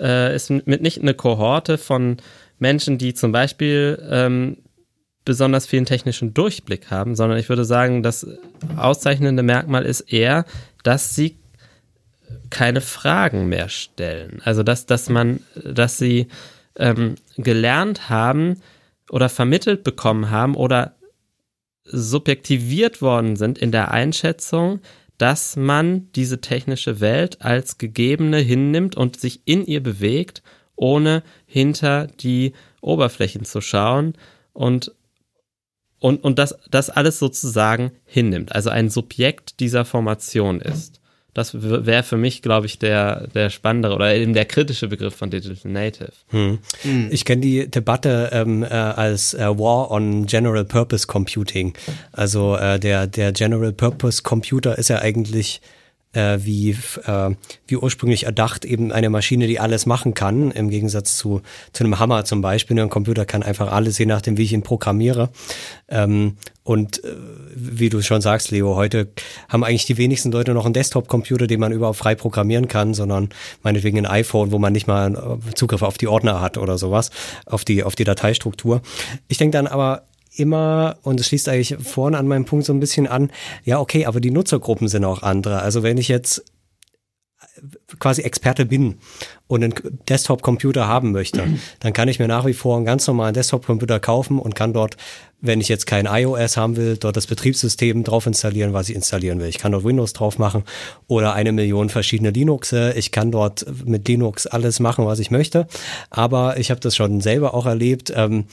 äh, ist mitnichten eine Kohorte von Menschen, die zum Beispiel ähm, besonders vielen technischen Durchblick haben, sondern ich würde sagen, das auszeichnende Merkmal ist eher, dass sie keine Fragen mehr stellen. Also dass, dass man, dass sie ähm, gelernt haben oder vermittelt bekommen haben oder subjektiviert worden sind in der Einschätzung, dass man diese technische Welt als gegebene hinnimmt und sich in ihr bewegt, ohne hinter die Oberflächen zu schauen und und, und das, das alles sozusagen hinnimmt, also ein Subjekt dieser Formation ist. Das wäre für mich, glaube ich, der, der spannendere oder eben der kritische Begriff von Digital Native. Hm. Hm. Ich kenne die Debatte ähm, äh, als äh, War on General Purpose Computing. Also äh, der, der General Purpose Computer ist ja eigentlich äh, wie, äh, wie ursprünglich erdacht, eben eine Maschine, die alles machen kann, im Gegensatz zu, zu einem Hammer zum Beispiel. Ein Computer kann einfach alles, je nachdem, wie ich ihn programmiere. Ähm, und äh, wie du schon sagst, Leo, heute haben eigentlich die wenigsten Leute noch einen Desktop-Computer, den man überhaupt frei programmieren kann, sondern meinetwegen ein iPhone, wo man nicht mal äh, Zugriff auf die Ordner hat oder sowas, auf die, auf die Dateistruktur. Ich denke dann aber, immer, und es schließt eigentlich vorne an meinem Punkt so ein bisschen an, ja, okay, aber die Nutzergruppen sind auch andere. Also wenn ich jetzt quasi Experte bin und einen Desktop-Computer haben möchte, <clears throat> dann kann ich mir nach wie vor einen ganz normalen Desktop-Computer kaufen und kann dort, wenn ich jetzt kein iOS haben will, dort das Betriebssystem drauf installieren, was ich installieren will. Ich kann dort Windows drauf machen oder eine Million verschiedene Linuxe. Ich kann dort mit Linux alles machen, was ich möchte. Aber ich habe das schon selber auch erlebt. Ähm,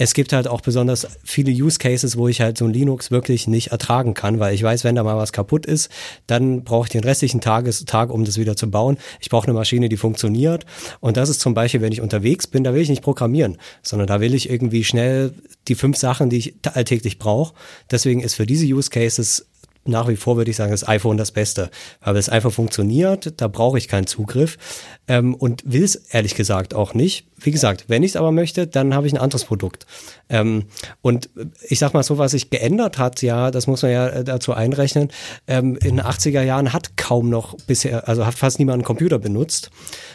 es gibt halt auch besonders viele Use Cases, wo ich halt so ein Linux wirklich nicht ertragen kann, weil ich weiß, wenn da mal was kaputt ist, dann brauche ich den restlichen Tages, Tag, um das wieder zu bauen. Ich brauche eine Maschine, die funktioniert. Und das ist zum Beispiel, wenn ich unterwegs bin, da will ich nicht programmieren, sondern da will ich irgendwie schnell die fünf Sachen, die ich alltäglich brauche. Deswegen ist für diese Use Cases nach wie vor würde ich sagen, das iPhone das Beste, weil es einfach funktioniert, da brauche ich keinen Zugriff ähm, und will es ehrlich gesagt auch nicht. Wie gesagt, wenn ich es aber möchte, dann habe ich ein anderes Produkt. Ähm, und ich sag mal so, was sich geändert hat, ja, das muss man ja äh, dazu einrechnen. Ähm, in den 80er Jahren hat kaum noch bisher, also hat fast niemand einen Computer benutzt,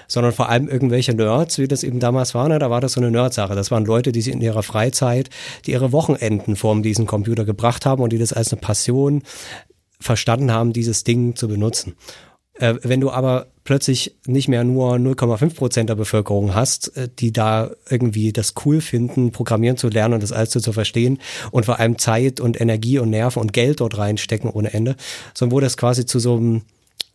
sondern vor allem irgendwelche Nerds, wie das eben damals war. Ne? Da war das so eine Nerd-Sache. Das waren Leute, die sich in ihrer Freizeit, die ihre Wochenenden vorm diesen Computer gebracht haben und die das als eine Passion verstanden haben, dieses Ding zu benutzen. Äh, wenn du aber plötzlich nicht mehr nur 0,5 Prozent der Bevölkerung hast, äh, die da irgendwie das cool finden, programmieren zu lernen und das alles zu verstehen und vor allem Zeit und Energie und Nerven und Geld dort reinstecken ohne Ende, sondern wo das quasi zu so einem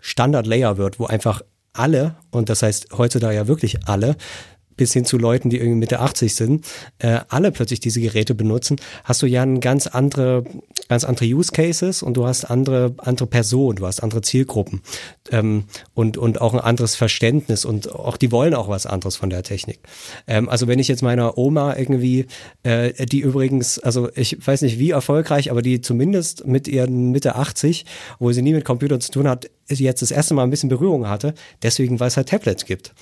Standard-Layer wird, wo einfach alle, und das heißt heutzutage ja wirklich alle, bis hin zu Leuten, die irgendwie Mitte 80 sind, äh, alle plötzlich diese Geräte benutzen, hast du ja ein ganz andere, ganz andere Use Cases und du hast andere, andere Personen, du hast andere Zielgruppen ähm, und, und auch ein anderes Verständnis und auch die wollen auch was anderes von der Technik. Ähm, also wenn ich jetzt meiner Oma irgendwie, äh, die übrigens, also ich weiß nicht wie erfolgreich, aber die zumindest mit ihren Mitte 80, wo sie nie mit Computern zu tun hat, jetzt das erste Mal ein bisschen Berührung hatte, deswegen, weil es halt Tablets gibt.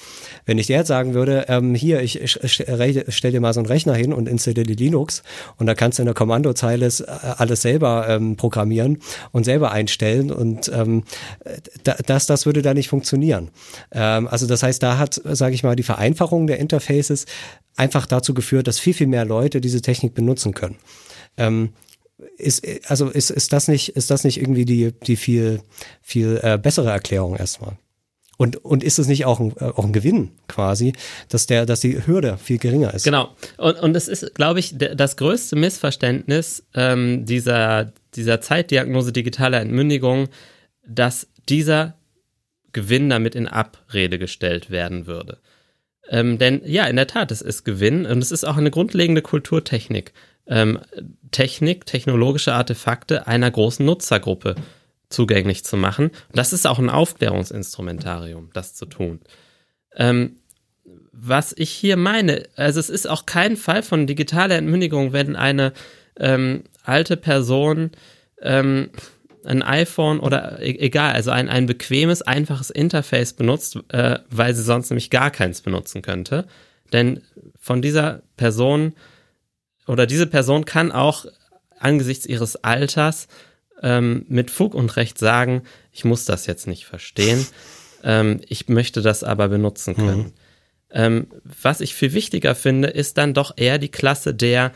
Wenn ich der jetzt sagen würde, ähm, hier, ich, ich, ich stell dir mal so einen Rechner hin und installiere Linux und da kannst du in der Kommandozeile äh, alles selber ähm, programmieren und selber einstellen und ähm, das, das würde da nicht funktionieren. Ähm, also das heißt, da hat, sage ich mal, die Vereinfachung der Interfaces einfach dazu geführt, dass viel, viel mehr Leute diese Technik benutzen können. Ähm, ist, also ist, ist das nicht, ist das nicht irgendwie die, die viel, viel äh, bessere Erklärung erstmal? Und, und ist es nicht auch ein, äh, auch ein Gewinn quasi, dass der, dass die Hürde viel geringer ist? Genau. Und, und es ist, glaube ich, das größte Missverständnis ähm, dieser, dieser Zeitdiagnose digitaler Entmündigung, dass dieser Gewinn damit in Abrede gestellt werden würde. Ähm, denn ja, in der Tat, es ist Gewinn und es ist auch eine grundlegende Kulturtechnik ähm, Technik, technologische Artefakte einer großen Nutzergruppe zugänglich zu machen. Und das ist auch ein Aufklärungsinstrumentarium, das zu tun. Ähm, was ich hier meine, also es ist auch kein Fall von digitaler Entmündigung, wenn eine ähm, alte Person ähm, ein iPhone oder e egal, also ein, ein bequemes, einfaches Interface benutzt, äh, weil sie sonst nämlich gar keins benutzen könnte. Denn von dieser Person oder diese Person kann auch angesichts ihres Alters ähm, mit Fug und Recht sagen, ich muss das jetzt nicht verstehen, ähm, ich möchte das aber benutzen können. Mhm. Ähm, was ich viel wichtiger finde, ist dann doch eher die Klasse der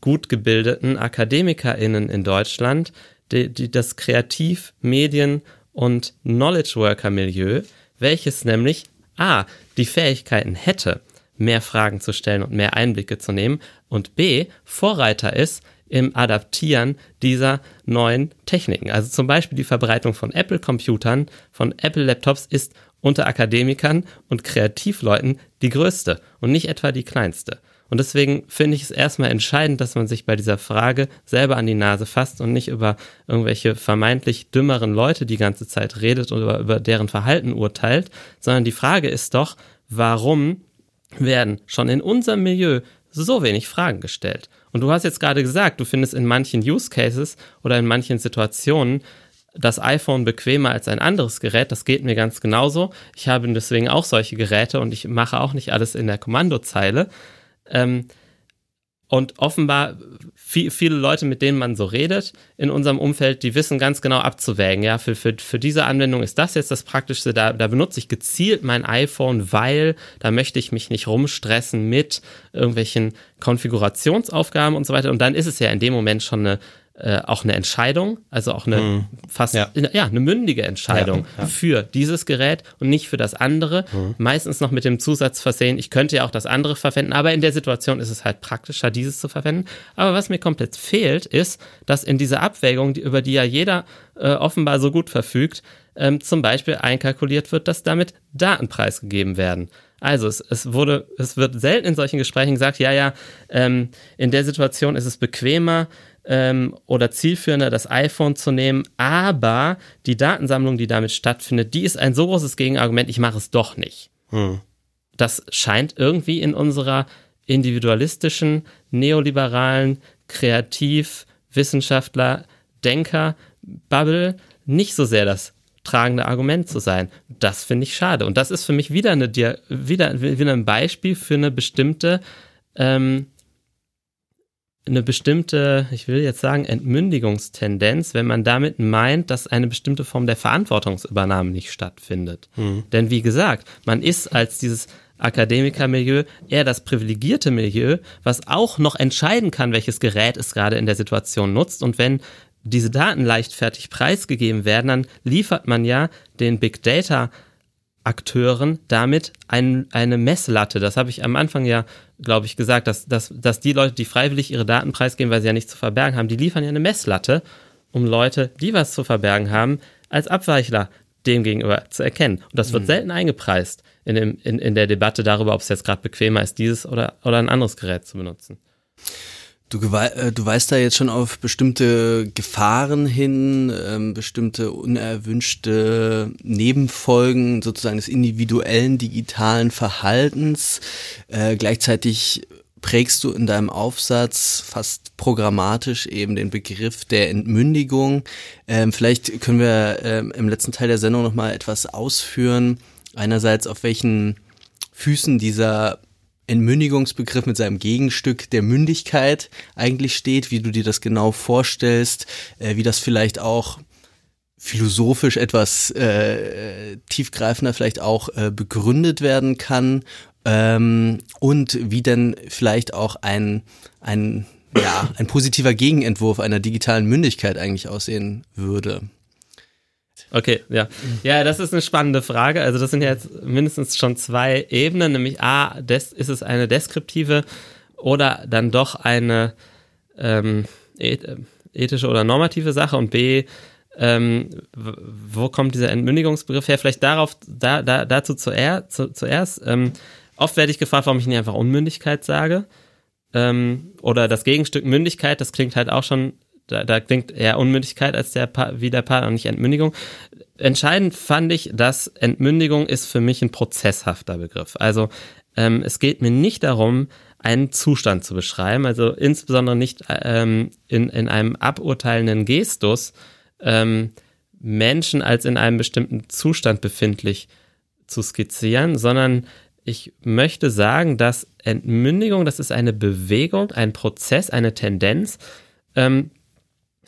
gut gebildeten AkademikerInnen in Deutschland, die, die das Kreativ-, Medien- und Knowledge Worker-Milieu, welches nämlich A, die Fähigkeiten hätte, mehr Fragen zu stellen und mehr Einblicke zu nehmen und B, Vorreiter ist im Adaptieren dieser neuen Techniken. Also zum Beispiel die Verbreitung von Apple-Computern, von Apple-Laptops ist unter Akademikern und Kreativleuten die größte und nicht etwa die kleinste. Und deswegen finde ich es erstmal entscheidend, dass man sich bei dieser Frage selber an die Nase fasst und nicht über irgendwelche vermeintlich dümmeren Leute die ganze Zeit redet oder über deren Verhalten urteilt, sondern die Frage ist doch, warum werden schon in unserem Milieu so wenig Fragen gestellt? Und du hast jetzt gerade gesagt, du findest in manchen Use Cases oder in manchen Situationen das iPhone bequemer als ein anderes Gerät. Das geht mir ganz genauso. Ich habe deswegen auch solche Geräte und ich mache auch nicht alles in der Kommandozeile. Ähm, und offenbar viel, viele Leute, mit denen man so redet in unserem Umfeld, die wissen ganz genau abzuwägen. Ja, für, für, für diese Anwendung ist das jetzt das Praktischste. Da, da benutze ich gezielt mein iPhone, weil da möchte ich mich nicht rumstressen mit irgendwelchen Konfigurationsaufgaben und so weiter. Und dann ist es ja in dem Moment schon eine äh, auch eine Entscheidung, also auch eine mhm. fast ja. ja. eine mündige Entscheidung ja, ja. für dieses Gerät und nicht für das andere. Mhm. Meistens noch mit dem Zusatz versehen, ich könnte ja auch das andere verwenden, aber in der Situation ist es halt praktischer, dieses zu verwenden. Aber was mir komplett fehlt, ist, dass in dieser Abwägung, die, über die ja jeder äh, offenbar so gut verfügt, ähm, zum Beispiel einkalkuliert wird, dass damit Daten preisgegeben werden. Also es, es wurde, es wird selten in solchen Gesprächen gesagt, ja, ja, ähm, in der Situation ist es bequemer, ähm, oder zielführender, das iPhone zu nehmen, aber die Datensammlung, die damit stattfindet, die ist ein so großes Gegenargument, ich mache es doch nicht. Hm. Das scheint irgendwie in unserer individualistischen, neoliberalen, kreativ, Wissenschaftler, Denker, Bubble nicht so sehr das tragende Argument zu sein. Das finde ich schade. Und das ist für mich wieder, eine, wieder, wieder ein Beispiel für eine bestimmte ähm, eine bestimmte, ich will jetzt sagen, Entmündigungstendenz, wenn man damit meint, dass eine bestimmte Form der Verantwortungsübernahme nicht stattfindet. Mhm. Denn wie gesagt, man ist als dieses Akademikermilieu eher das privilegierte Milieu, was auch noch entscheiden kann, welches Gerät es gerade in der Situation nutzt. Und wenn diese Daten leichtfertig preisgegeben werden, dann liefert man ja den Big Data Akteuren damit ein, eine Messlatte. Das habe ich am Anfang ja, glaube ich, gesagt, dass, dass, dass die Leute, die freiwillig ihre Daten preisgeben, weil sie ja nichts zu verbergen haben, die liefern ja eine Messlatte, um Leute, die was zu verbergen haben, als Abweichler dem gegenüber zu erkennen. Und das wird mhm. selten eingepreist in, dem, in, in der Debatte darüber, ob es jetzt gerade bequemer ist, dieses oder, oder ein anderes Gerät zu benutzen. Du, äh, du weist da jetzt schon auf bestimmte Gefahren hin, ähm, bestimmte unerwünschte Nebenfolgen sozusagen des individuellen digitalen Verhaltens. Äh, gleichzeitig prägst du in deinem Aufsatz fast programmatisch eben den Begriff der Entmündigung. Ähm, vielleicht können wir ähm, im letzten Teil der Sendung nochmal etwas ausführen. Einerseits auf welchen Füßen dieser Entmündigungsbegriff mit seinem Gegenstück der Mündigkeit eigentlich steht, wie du dir das genau vorstellst, äh, wie das vielleicht auch philosophisch etwas äh, tiefgreifender vielleicht auch äh, begründet werden kann ähm, und wie denn vielleicht auch ein, ein, ja, ein positiver Gegenentwurf einer digitalen Mündigkeit eigentlich aussehen würde. Okay, ja. Ja, das ist eine spannende Frage. Also das sind ja jetzt mindestens schon zwei Ebenen, nämlich A, des, ist es eine deskriptive oder dann doch eine ähm, ethische oder normative Sache und B, ähm, wo kommt dieser Entmündigungsbegriff her? Vielleicht darauf, da, da, dazu zuer, zu, zuerst. Ähm, oft werde ich gefragt, warum ich nicht einfach Unmündigkeit sage. Ähm, oder das Gegenstück Mündigkeit, das klingt halt auch schon da, da klingt eher Unmündigkeit als der pa wie der Part und nicht Entmündigung. Entscheidend fand ich, dass Entmündigung ist für mich ein prozesshafter Begriff. Also ähm, es geht mir nicht darum, einen Zustand zu beschreiben, also insbesondere nicht ähm, in, in einem aburteilenden Gestus ähm, Menschen als in einem bestimmten Zustand befindlich zu skizzieren, sondern ich möchte sagen, dass Entmündigung, das ist eine Bewegung, ein Prozess, eine Tendenz ähm,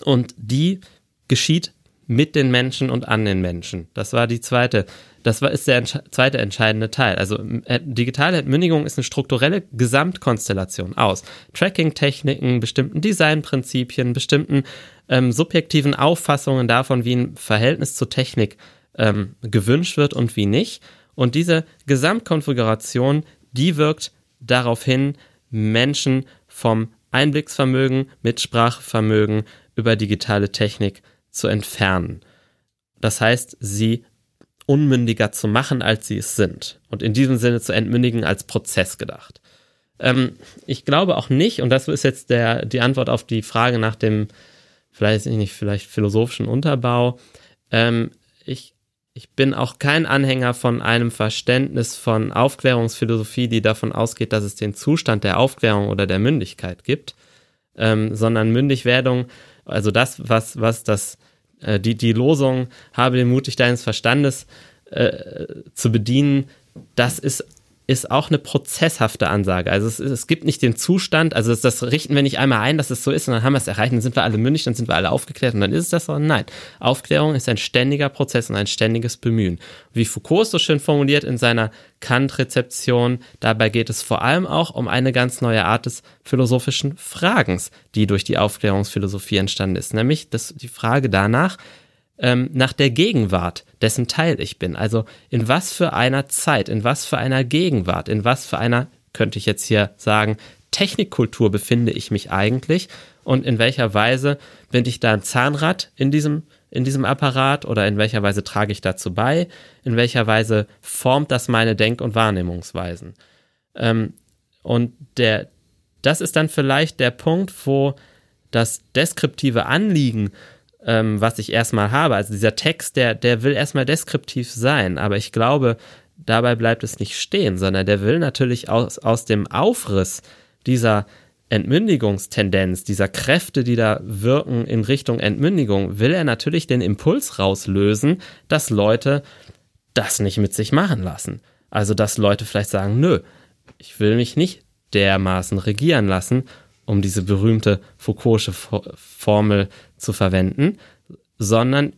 und die geschieht mit den Menschen und an den Menschen. Das war die zweite, das war, ist der entsch zweite entscheidende Teil. Also äh, digitale Entmündigung ist eine strukturelle Gesamtkonstellation aus Tracking-Techniken, bestimmten Designprinzipien, bestimmten ähm, subjektiven Auffassungen davon, wie ein Verhältnis zur Technik ähm, gewünscht wird und wie nicht. Und diese Gesamtkonfiguration, die wirkt darauf hin, Menschen vom Einblicksvermögen, Mitsprachevermögen über digitale Technik zu entfernen. Das heißt, sie unmündiger zu machen, als sie es sind. Und in diesem Sinne zu entmündigen als Prozess gedacht. Ähm, ich glaube auch nicht, und das ist jetzt der, die Antwort auf die Frage nach dem, vielleicht nicht, vielleicht philosophischen Unterbau. Ähm, ich, ich bin auch kein Anhänger von einem Verständnis von Aufklärungsphilosophie, die davon ausgeht, dass es den Zustand der Aufklärung oder der Mündigkeit gibt, ähm, sondern Mündigwerdung, also das, was, was das äh, die, die Losung, habe den Mut deines Verstandes äh, zu bedienen, das ist ist auch eine prozesshafte Ansage. Also es, es gibt nicht den Zustand, also das, das, richten wir nicht einmal ein, dass es so ist und dann haben wir es erreicht, dann sind wir alle mündig, dann sind wir alle aufgeklärt und dann ist es das so. Nein, Aufklärung ist ein ständiger Prozess und ein ständiges Bemühen. Wie Foucault so schön formuliert in seiner Kant-Rezeption, dabei geht es vor allem auch um eine ganz neue Art des philosophischen Fragens, die durch die Aufklärungsphilosophie entstanden ist, nämlich das, die Frage danach, ähm, nach der Gegenwart, dessen Teil ich bin. Also in was für einer Zeit, in was für einer Gegenwart, in was für einer, könnte ich jetzt hier sagen, Technikkultur befinde ich mich eigentlich und in welcher Weise bin ich da ein Zahnrad in diesem, in diesem Apparat oder in welcher Weise trage ich dazu bei, in welcher Weise formt das meine Denk- und Wahrnehmungsweisen. Ähm, und der, das ist dann vielleicht der Punkt, wo das deskriptive Anliegen ähm, was ich erstmal habe. Also dieser Text, der, der will erstmal deskriptiv sein, aber ich glaube, dabei bleibt es nicht stehen, sondern der will natürlich aus, aus dem Aufriss dieser Entmündigungstendenz, dieser Kräfte, die da wirken in Richtung Entmündigung, will er natürlich den Impuls rauslösen, dass Leute das nicht mit sich machen lassen. Also, dass Leute vielleicht sagen, nö, ich will mich nicht dermaßen regieren lassen um diese berühmte Foucault'sche Formel zu verwenden, sondern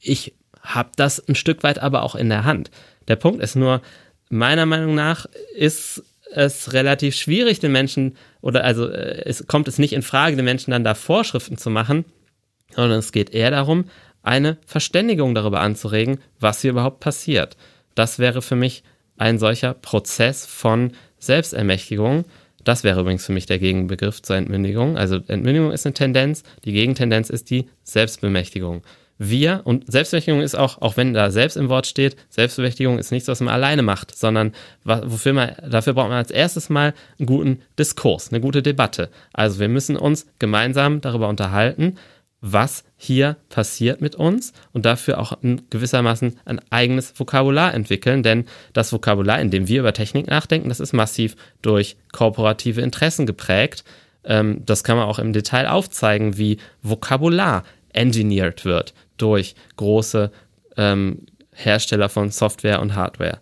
ich habe das ein Stück weit aber auch in der Hand. Der Punkt ist nur, meiner Meinung nach ist es relativ schwierig, den Menschen, oder also äh, es kommt es nicht in Frage, den Menschen dann da Vorschriften zu machen, sondern es geht eher darum, eine Verständigung darüber anzuregen, was hier überhaupt passiert. Das wäre für mich ein solcher Prozess von Selbstermächtigung, das wäre übrigens für mich der Gegenbegriff zur Entmündigung. Also Entmündigung ist eine Tendenz, die Gegentendenz ist die Selbstbemächtigung. Wir, und Selbstbemächtigung ist auch, auch wenn da selbst im Wort steht, Selbstbemächtigung ist nichts, was man alleine macht, sondern wofür man, dafür braucht man als erstes mal einen guten Diskurs, eine gute Debatte. Also wir müssen uns gemeinsam darüber unterhalten, was hier passiert mit uns und dafür auch gewissermaßen ein eigenes Vokabular entwickeln, denn das Vokabular, in dem wir über Technik nachdenken, das ist massiv durch korporative Interessen geprägt. Ähm, das kann man auch im Detail aufzeigen, wie Vokabular engineert wird durch große ähm, Hersteller von Software und Hardware.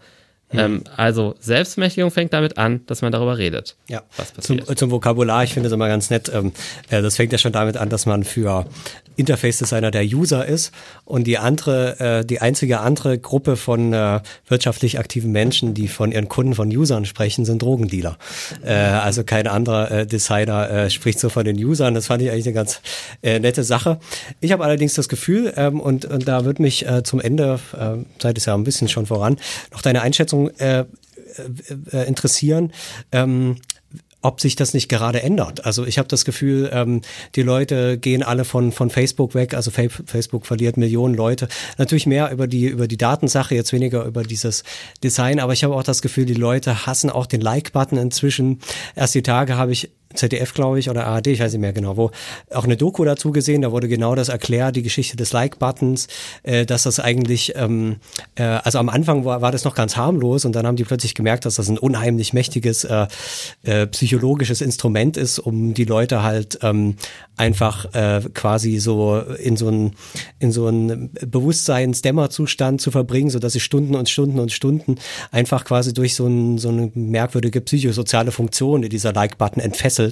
Mhm. Ähm, also Selbstmächtigung fängt damit an, dass man darüber redet. Ja, was passiert. Zum, zum Vokabular, ich finde es immer ganz nett. Ähm, äh, das fängt ja schon damit an, dass man für Interface-Designer der User ist und die andere, äh, die einzige andere Gruppe von äh, wirtschaftlich aktiven Menschen, die von ihren Kunden von Usern sprechen, sind Drogendealer. Äh, also kein anderer äh, Designer äh, spricht so von den Usern. Das fand ich eigentlich eine ganz äh, nette Sache. Ich habe allerdings das Gefühl, ähm, und, und da wird mich äh, zum Ende, äh, seit es ja ein bisschen schon voran, noch deine Einschätzung äh, äh, äh interessieren. Ähm, ob sich das nicht gerade ändert. Also ich habe das Gefühl, ähm, die Leute gehen alle von, von Facebook weg. Also Facebook verliert Millionen Leute. Natürlich mehr über die, über die Datensache, jetzt weniger über dieses Design. Aber ich habe auch das Gefühl, die Leute hassen auch den Like-Button inzwischen. Erst die Tage habe ich ZDF, glaube ich, oder ARD, ich weiß nicht mehr genau, wo auch eine Doku dazu gesehen, da wurde genau das erklärt, die Geschichte des Like-Buttons, äh, dass das eigentlich, ähm, äh, also am Anfang war, war das noch ganz harmlos und dann haben die plötzlich gemerkt, dass das ein unheimlich mächtiges äh, äh, psychologisches Instrument ist, um die Leute halt ähm, einfach äh, quasi so in so ein in so ein Bewusstseinsdämmerzustand zu verbringen, so dass sie Stunden und Stunden und Stunden einfach quasi durch so, ein, so eine merkwürdige psychosoziale Funktion, die dieser Like-Button entfesselt,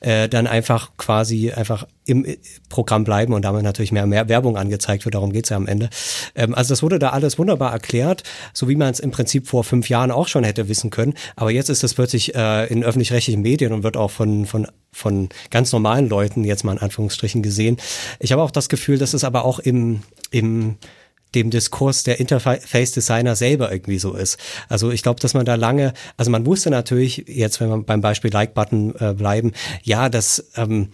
äh, dann einfach quasi einfach im Programm bleiben und damit natürlich mehr, mehr Werbung angezeigt wird. Darum geht's ja am Ende. Ähm, also das wurde da alles wunderbar erklärt, so wie man es im Prinzip vor fünf Jahren auch schon hätte wissen können. Aber jetzt ist das plötzlich äh, in öffentlich-rechtlichen Medien und wird auch von, von, von ganz normalen Leuten jetzt mal in Anführungsstrichen gesehen. Ich habe auch das Gefühl, dass es aber auch im, im dem Diskurs der Interface-Designer selber irgendwie so ist. Also ich glaube, dass man da lange, also man wusste natürlich, jetzt wenn wir beim Beispiel Like-Button äh, bleiben, ja, dass ähm,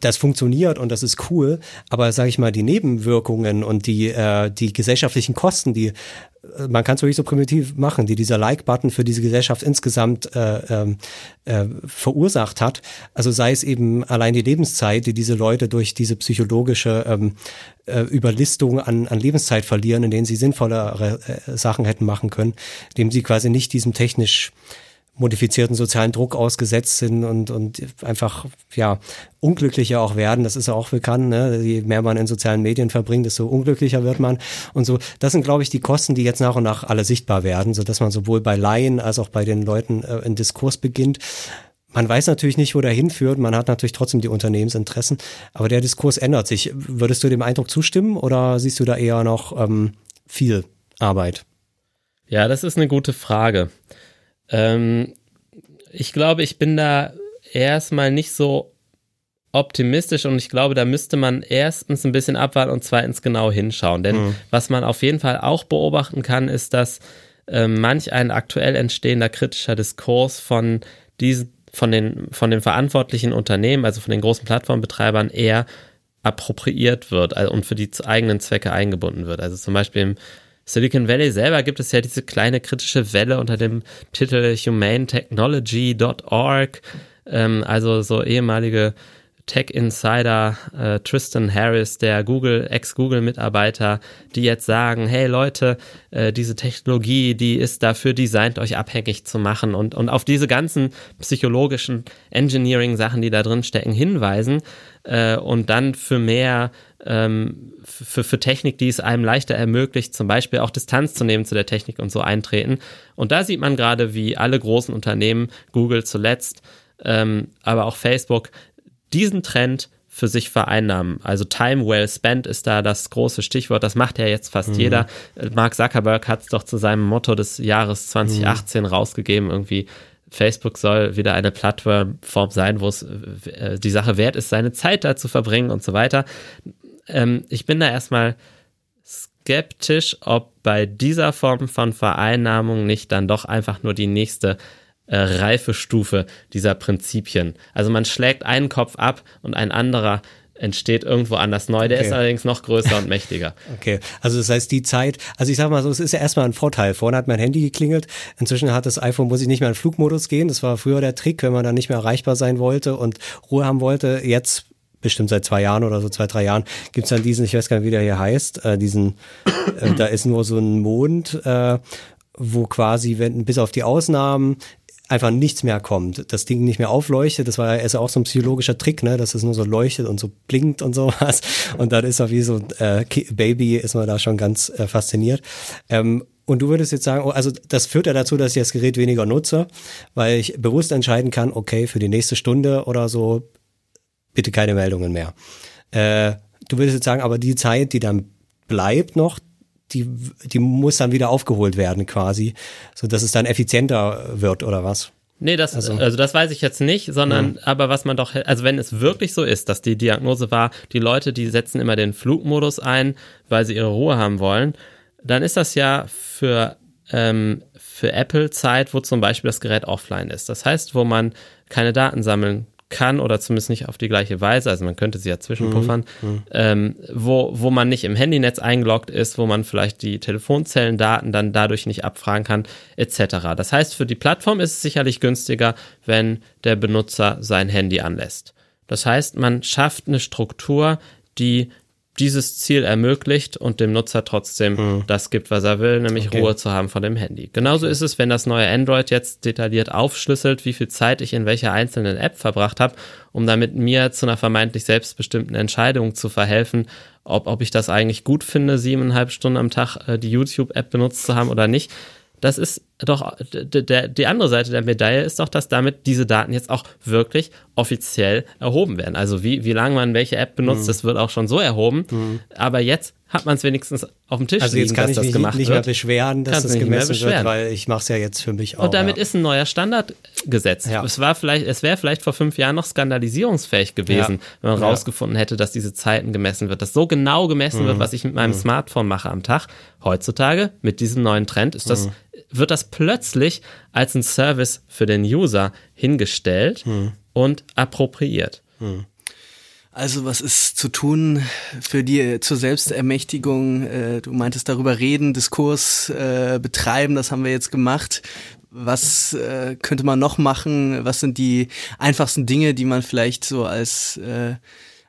das funktioniert und das ist cool, aber sage ich mal, die Nebenwirkungen und die, äh, die gesellschaftlichen Kosten, die man kann es wirklich so primitiv machen, die dieser Like-Button für diese Gesellschaft insgesamt äh, ähm, äh, verursacht hat. Also sei es eben allein die Lebenszeit, die diese Leute durch diese psychologische ähm, äh, Überlistung an, an Lebenszeit verlieren, in denen sie sinnvollere äh, Sachen hätten machen können, indem sie quasi nicht diesem technisch modifizierten sozialen Druck ausgesetzt sind und, und einfach ja unglücklicher auch werden. Das ist ja auch bekannt. Ne? Je mehr man in sozialen Medien verbringt, desto unglücklicher wird man. Und so, das sind, glaube ich, die Kosten, die jetzt nach und nach alle sichtbar werden, so dass man sowohl bei Laien als auch bei den Leuten äh, in Diskurs beginnt. Man weiß natürlich nicht, wo der hinführt. Man hat natürlich trotzdem die Unternehmensinteressen. Aber der Diskurs ändert sich. Würdest du dem Eindruck zustimmen oder siehst du da eher noch ähm, viel Arbeit? Ja, das ist eine gute Frage. Ähm, ich glaube, ich bin da erstmal nicht so optimistisch und ich glaube, da müsste man erstens ein bisschen abwarten und zweitens genau hinschauen. Denn mhm. was man auf jeden Fall auch beobachten kann, ist, dass äh, manch ein aktuell entstehender kritischer Diskurs von diesen, von den, von den verantwortlichen Unternehmen, also von den großen Plattformbetreibern eher appropriiert wird also, und für die eigenen Zwecke eingebunden wird. Also zum Beispiel im Silicon Valley selber gibt es ja diese kleine kritische Welle unter dem Titel humanetechnology.org, ähm, also so ehemalige Tech-Insider äh, Tristan Harris, der Google, Ex-Google-Mitarbeiter, die jetzt sagen, hey Leute, äh, diese Technologie, die ist dafür designt, euch abhängig zu machen. Und, und auf diese ganzen psychologischen Engineering-Sachen, die da drin stecken, hinweisen äh, und dann für mehr ähm, für, für Technik, die es einem leichter ermöglicht, zum Beispiel auch Distanz zu nehmen zu der Technik und so eintreten. Und da sieht man gerade, wie alle großen Unternehmen, Google zuletzt, ähm, aber auch Facebook, diesen Trend für sich vereinnahmen. Also Time well spent ist da das große Stichwort. Das macht ja jetzt fast mhm. jeder. Mark Zuckerberg hat es doch zu seinem Motto des Jahres 2018 mhm. rausgegeben, irgendwie Facebook soll wieder eine Plattform sein, wo es äh, die Sache wert ist, seine Zeit da zu verbringen und so weiter ähm, ich bin da erstmal skeptisch, ob bei dieser Form von Vereinnahmung nicht dann doch einfach nur die nächste äh, Reifestufe dieser Prinzipien. Also man schlägt einen Kopf ab und ein anderer entsteht irgendwo anders neu. Der okay. ist allerdings noch größer und mächtiger. <laughs> Okay, also das heißt die Zeit, also ich sag mal so, es ist ja erstmal ein Vorteil. Vorne hat mein Handy geklingelt, inzwischen hat das iPhone, muss ich nicht mehr in Flugmodus gehen. Das war früher der Trick, wenn man dann nicht mehr erreichbar sein wollte und Ruhe haben wollte. Jetzt bestimmt seit zwei Jahren oder so, zwei, drei Jahren, gibt's dann diesen, ich weiß gar nicht, wie der hier heißt, äh, diesen, äh, da ist nur so ein Mond, äh, wo quasi, wenn bis auf die Ausnahmen einfach nichts mehr kommt, das Ding nicht mehr aufleuchtet. Das war ja ist auch so ein psychologischer Trick, ne, dass es nur so leuchtet und so blinkt und sowas. Und dann ist er wie so äh, Baby, ist man da schon ganz äh, fasziniert. Ähm, und du würdest jetzt sagen, oh, also das führt ja dazu, dass ich das Gerät weniger nutze, weil ich bewusst entscheiden kann, okay, für die nächste Stunde oder so bitte keine Meldungen mehr. Äh, du würdest jetzt sagen, aber die Zeit, die dann bleibt noch, die, die muss dann wieder aufgeholt werden quasi, so dass es dann effizienter wird oder was? Nee, das, also, also das weiß ich jetzt nicht, sondern ja. aber was man doch, also wenn es wirklich so ist, dass die Diagnose war, die Leute, die setzen immer den Flugmodus ein, weil sie ihre Ruhe haben wollen, dann ist das ja für, ähm, für Apple Zeit, wo zum Beispiel das Gerät offline ist. Das heißt, wo man keine Daten sammeln kann oder zumindest nicht auf die gleiche Weise, also man könnte sie ja zwischenpuffern, mhm. ähm, wo, wo man nicht im Handynetz eingeloggt ist, wo man vielleicht die Telefonzellendaten dann dadurch nicht abfragen kann, etc. Das heißt, für die Plattform ist es sicherlich günstiger, wenn der Benutzer sein Handy anlässt. Das heißt, man schafft eine Struktur, die dieses Ziel ermöglicht und dem Nutzer trotzdem hm. das gibt, was er will, nämlich okay. Ruhe zu haben von dem Handy. Genauso ist es, wenn das neue Android jetzt detailliert aufschlüsselt, wie viel Zeit ich in welcher einzelnen App verbracht habe, um damit mir zu einer vermeintlich selbstbestimmten Entscheidung zu verhelfen, ob, ob ich das eigentlich gut finde, siebeneinhalb Stunden am Tag äh, die YouTube-App benutzt zu haben oder nicht das ist doch, der, die andere Seite der Medaille ist doch, dass damit diese Daten jetzt auch wirklich offiziell erhoben werden. Also wie, wie lange man welche App benutzt, mhm. das wird auch schon so erhoben. Mhm. Aber jetzt hat man es wenigstens auf dem Tisch also jetzt liegen, kann dass ich das mich gemacht nicht mehr beschweren, dass das gemessen wird, weil ich mache es ja jetzt für mich auch. Und damit ja. ist ein neuer Standard gesetzt. Ja. Es war vielleicht, es wäre vielleicht vor fünf Jahren noch skandalisierungsfähig gewesen, ja. wenn man rausgefunden hätte, dass diese Zeiten gemessen wird, dass so genau gemessen mhm. wird, was ich mit meinem mhm. Smartphone mache am Tag. Heutzutage mit diesem neuen Trend ist das, mhm. Wird das plötzlich als ein Service für den User hingestellt mhm. und appropriiert. Mhm. Also was ist zu tun für die zur Selbstermächtigung? Äh, du meintest darüber reden, Diskurs äh, betreiben, das haben wir jetzt gemacht. Was äh, könnte man noch machen? Was sind die einfachsten Dinge, die man vielleicht so als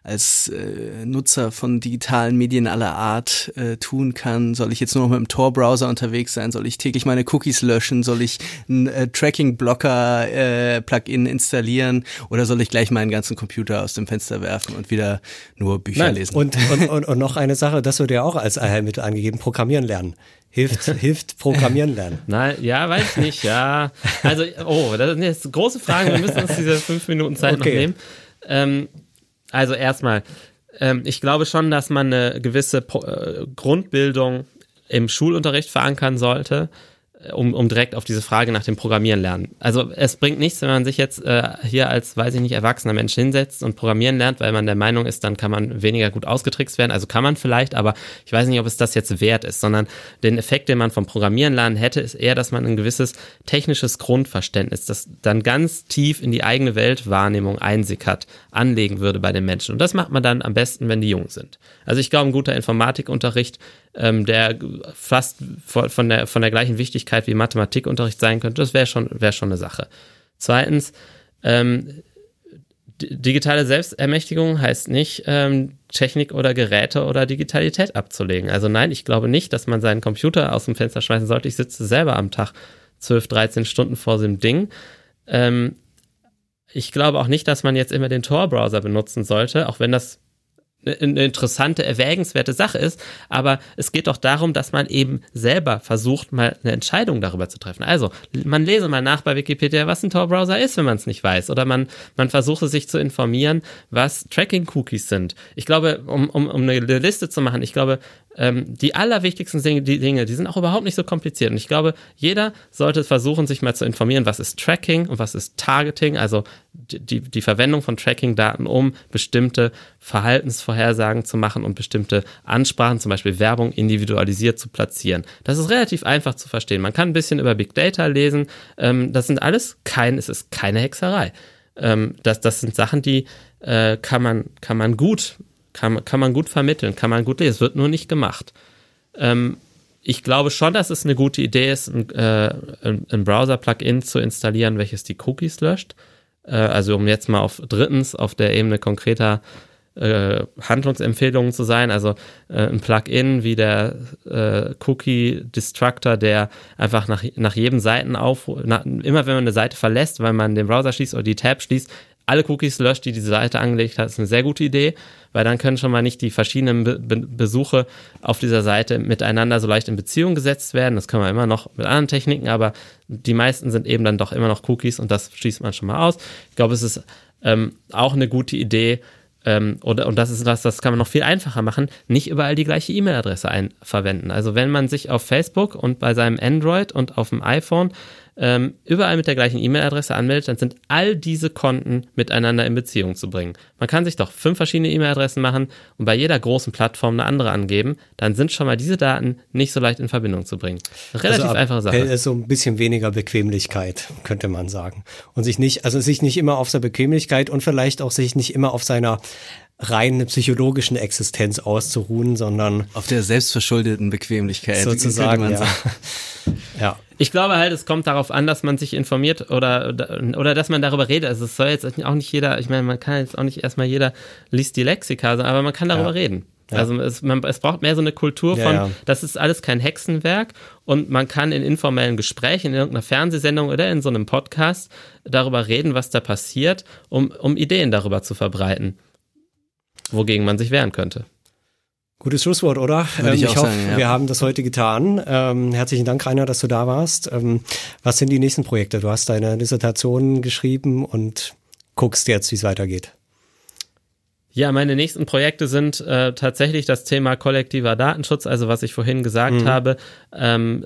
als äh, Nutzer von digitalen Medien aller Art äh, tun kann. Soll ich jetzt nur noch mit dem Tor-Browser unterwegs sein? Soll ich täglich meine Cookies löschen? Soll ich ein äh, Tracking-Blocker-Plugin äh, installieren? Oder soll ich gleich meinen ganzen Computer aus dem Fenster werfen und wieder nur Bücher Nein, lesen? Und, <laughs> und, und, und noch eine Sache, das wird ja auch als Allheilmittel angegeben, Programmieren lernen. Hilft, <laughs> hilft Programmieren lernen. Nein, ja, weiß ich nicht, ja. Also, oh, das sind jetzt große Fragen. Wir müssen uns diese fünf Minuten Zeit okay. noch nehmen. Ähm, also erstmal, ähm, ich glaube schon, dass man eine gewisse po äh, Grundbildung im Schulunterricht verankern sollte um, um direkt auf diese Frage nach dem Programmieren lernen. Also es bringt nichts, wenn man sich jetzt äh, hier als, weiß ich nicht, erwachsener Mensch hinsetzt und Programmieren lernt, weil man der Meinung ist, dann kann man weniger gut ausgetrickst werden. Also kann man vielleicht, aber ich weiß nicht, ob es das jetzt wert ist, sondern den Effekt, den man vom Programmieren lernen hätte, ist eher, dass man ein gewisses technisches Grundverständnis, das dann ganz tief in die eigene Weltwahrnehmung einsickert, anlegen würde bei den Menschen. Und das macht man dann am besten, wenn die jung sind. Also ich glaube, ein guter Informatikunterricht ähm, der fast von der, von der gleichen Wichtigkeit wie Mathematikunterricht sein könnte, das wäre schon, wäre schon eine Sache. Zweitens, ähm, digitale Selbstermächtigung heißt nicht, ähm, Technik oder Geräte oder Digitalität abzulegen. Also nein, ich glaube nicht, dass man seinen Computer aus dem Fenster schmeißen sollte. Ich sitze selber am Tag 12, 13 Stunden vor dem Ding. Ähm, ich glaube auch nicht, dass man jetzt immer den Tor-Browser benutzen sollte, auch wenn das eine interessante, erwägenswerte Sache ist, aber es geht doch darum, dass man eben selber versucht, mal eine Entscheidung darüber zu treffen. Also, man lese mal nach bei Wikipedia, was ein Tor-Browser ist, wenn man es nicht weiß. Oder man, man versuche sich zu informieren, was Tracking-Cookies sind. Ich glaube, um, um, um eine Liste zu machen, ich glaube, ähm, die allerwichtigsten Dinge die, Dinge, die sind auch überhaupt nicht so kompliziert. Und ich glaube, jeder sollte versuchen, sich mal zu informieren, was ist Tracking und was ist Targeting, also die, die Verwendung von Tracking-Daten, um bestimmte Verhaltensvorhersagen zu machen und bestimmte Ansprachen, zum Beispiel Werbung, individualisiert zu platzieren. Das ist relativ einfach zu verstehen. Man kann ein bisschen über Big Data lesen. Ähm, das sind alles kein, es ist keine Hexerei. Ähm, das, das sind Sachen, die äh, kann, man, kann man gut kann, kann man gut vermitteln, kann man gut lesen. Es wird nur nicht gemacht. Ähm, ich glaube schon, dass es eine gute Idee ist, ein, äh, ein Browser-Plugin zu installieren, welches die Cookies löscht. Äh, also um jetzt mal auf drittens auf der Ebene konkreter äh, Handlungsempfehlungen zu sein. Also äh, ein Plugin wie der äh, Cookie Destructor, der einfach nach, nach jedem Seitenauf, nach, immer wenn man eine Seite verlässt, weil man den Browser schließt oder die Tab schließt, alle Cookies löscht, die diese Seite angelegt hat, ist eine sehr gute Idee, weil dann können schon mal nicht die verschiedenen Be Be Besuche auf dieser Seite miteinander so leicht in Beziehung gesetzt werden. Das können wir immer noch mit anderen Techniken, aber die meisten sind eben dann doch immer noch Cookies und das schließt man schon mal aus. Ich glaube, es ist ähm, auch eine gute Idee, ähm, oder, und das ist was, das kann man noch viel einfacher machen, nicht überall die gleiche E-Mail-Adresse verwenden. Also wenn man sich auf Facebook und bei seinem Android und auf dem iPhone ähm, überall mit der gleichen E-Mail-Adresse anmeldet, dann sind all diese Konten miteinander in Beziehung zu bringen. Man kann sich doch fünf verschiedene E-Mail-Adressen machen und bei jeder großen Plattform eine andere angeben, dann sind schon mal diese Daten nicht so leicht in Verbindung zu bringen. Relativ also einfache Sache. Ist so ein bisschen weniger Bequemlichkeit, könnte man sagen. Und sich nicht, also sich nicht immer auf seine Bequemlichkeit und vielleicht auch sich nicht immer auf seiner rein psychologischen Existenz auszuruhen, sondern Auf der selbstverschuldeten Bequemlichkeit. sozusagen, ja. ja. Ich glaube halt, es kommt darauf an, dass man sich informiert oder, oder dass man darüber redet. Also es soll jetzt auch nicht jeder, ich meine, man kann jetzt auch nicht erstmal jeder liest die Lexika, aber man kann darüber Ja. reden. Also es, man, es braucht mehr so eine Kultur Ja, von, ja. das ist alles kein Hexenwerk und man kann in informellen Gesprächen, in irgendeiner Fernsehsendung oder in so einem Podcast darüber reden, was da passiert, um, um Ideen darüber zu verbreiten, wogegen man sich wehren könnte. Gutes Schlusswort, oder? Würde ich auch hoffe, sagen, ja. wir haben das heute getan. Ähm, herzlichen Dank, Rainer, dass du da warst. Ähm, was sind die nächsten Projekte? Du hast deine Dissertation geschrieben und guckst jetzt, wie es weitergeht. Ja, meine nächsten Projekte sind äh, tatsächlich das Thema kollektiver Datenschutz, also was ich vorhin gesagt habe, ähm, ähm,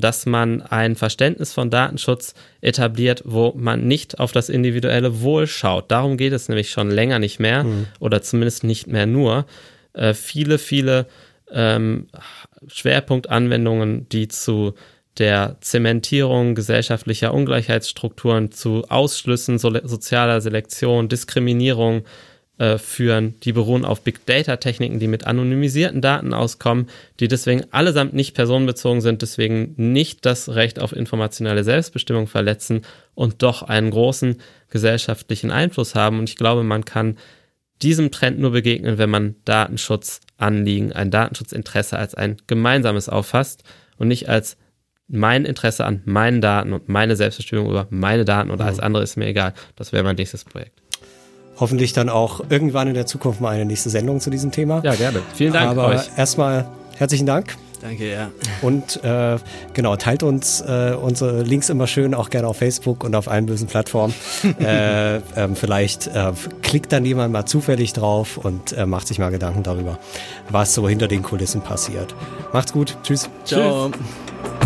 dass man ein Verständnis von Datenschutz etabliert, wo man nicht auf das individuelle Wohl schaut. Darum geht es nämlich schon länger nicht mehr oder zumindest nicht mehr nur. Äh, viele, viele ähm, Schwerpunktanwendungen, die zu der Zementierung gesellschaftlicher Ungleichheitsstrukturen, zu Ausschlüssen so sozialer Selektion, Diskriminierung äh, führen, die beruhen auf Big Data Techniken, die mit anonymisierten Daten auskommen, die deswegen allesamt nicht personenbezogen sind, deswegen nicht das Recht auf informationelle Selbstbestimmung verletzen und doch einen großen gesellschaftlichen Einfluss haben. Und ich glaube, man kann diesem Trend nur begegnen, wenn man Datenschutzanliegen, ein Datenschutzinteresse als ein gemeinsames auffasst und nicht als mein Interesse an meinen Daten und meine Selbstbestimmung über meine Daten und alles andere ist mir egal. Das wäre mein nächstes Projekt. Hoffentlich dann auch irgendwann in der Zukunft mal eine nächste Sendung zu diesem Thema. Ja, gerne. Vielen Dank Aber euch. erstmal herzlichen Dank. Danke, ja. Und äh, genau, teilt uns äh, unsere Links immer schön, auch gerne auf Facebook und auf allen bösen Plattformen. <laughs> äh, ähm, vielleicht äh, klickt dann jemand mal zufällig drauf und äh, macht sich mal Gedanken darüber, was so hinter den Kulissen passiert. Macht's gut. Tschüss. Ciao. Tschüss.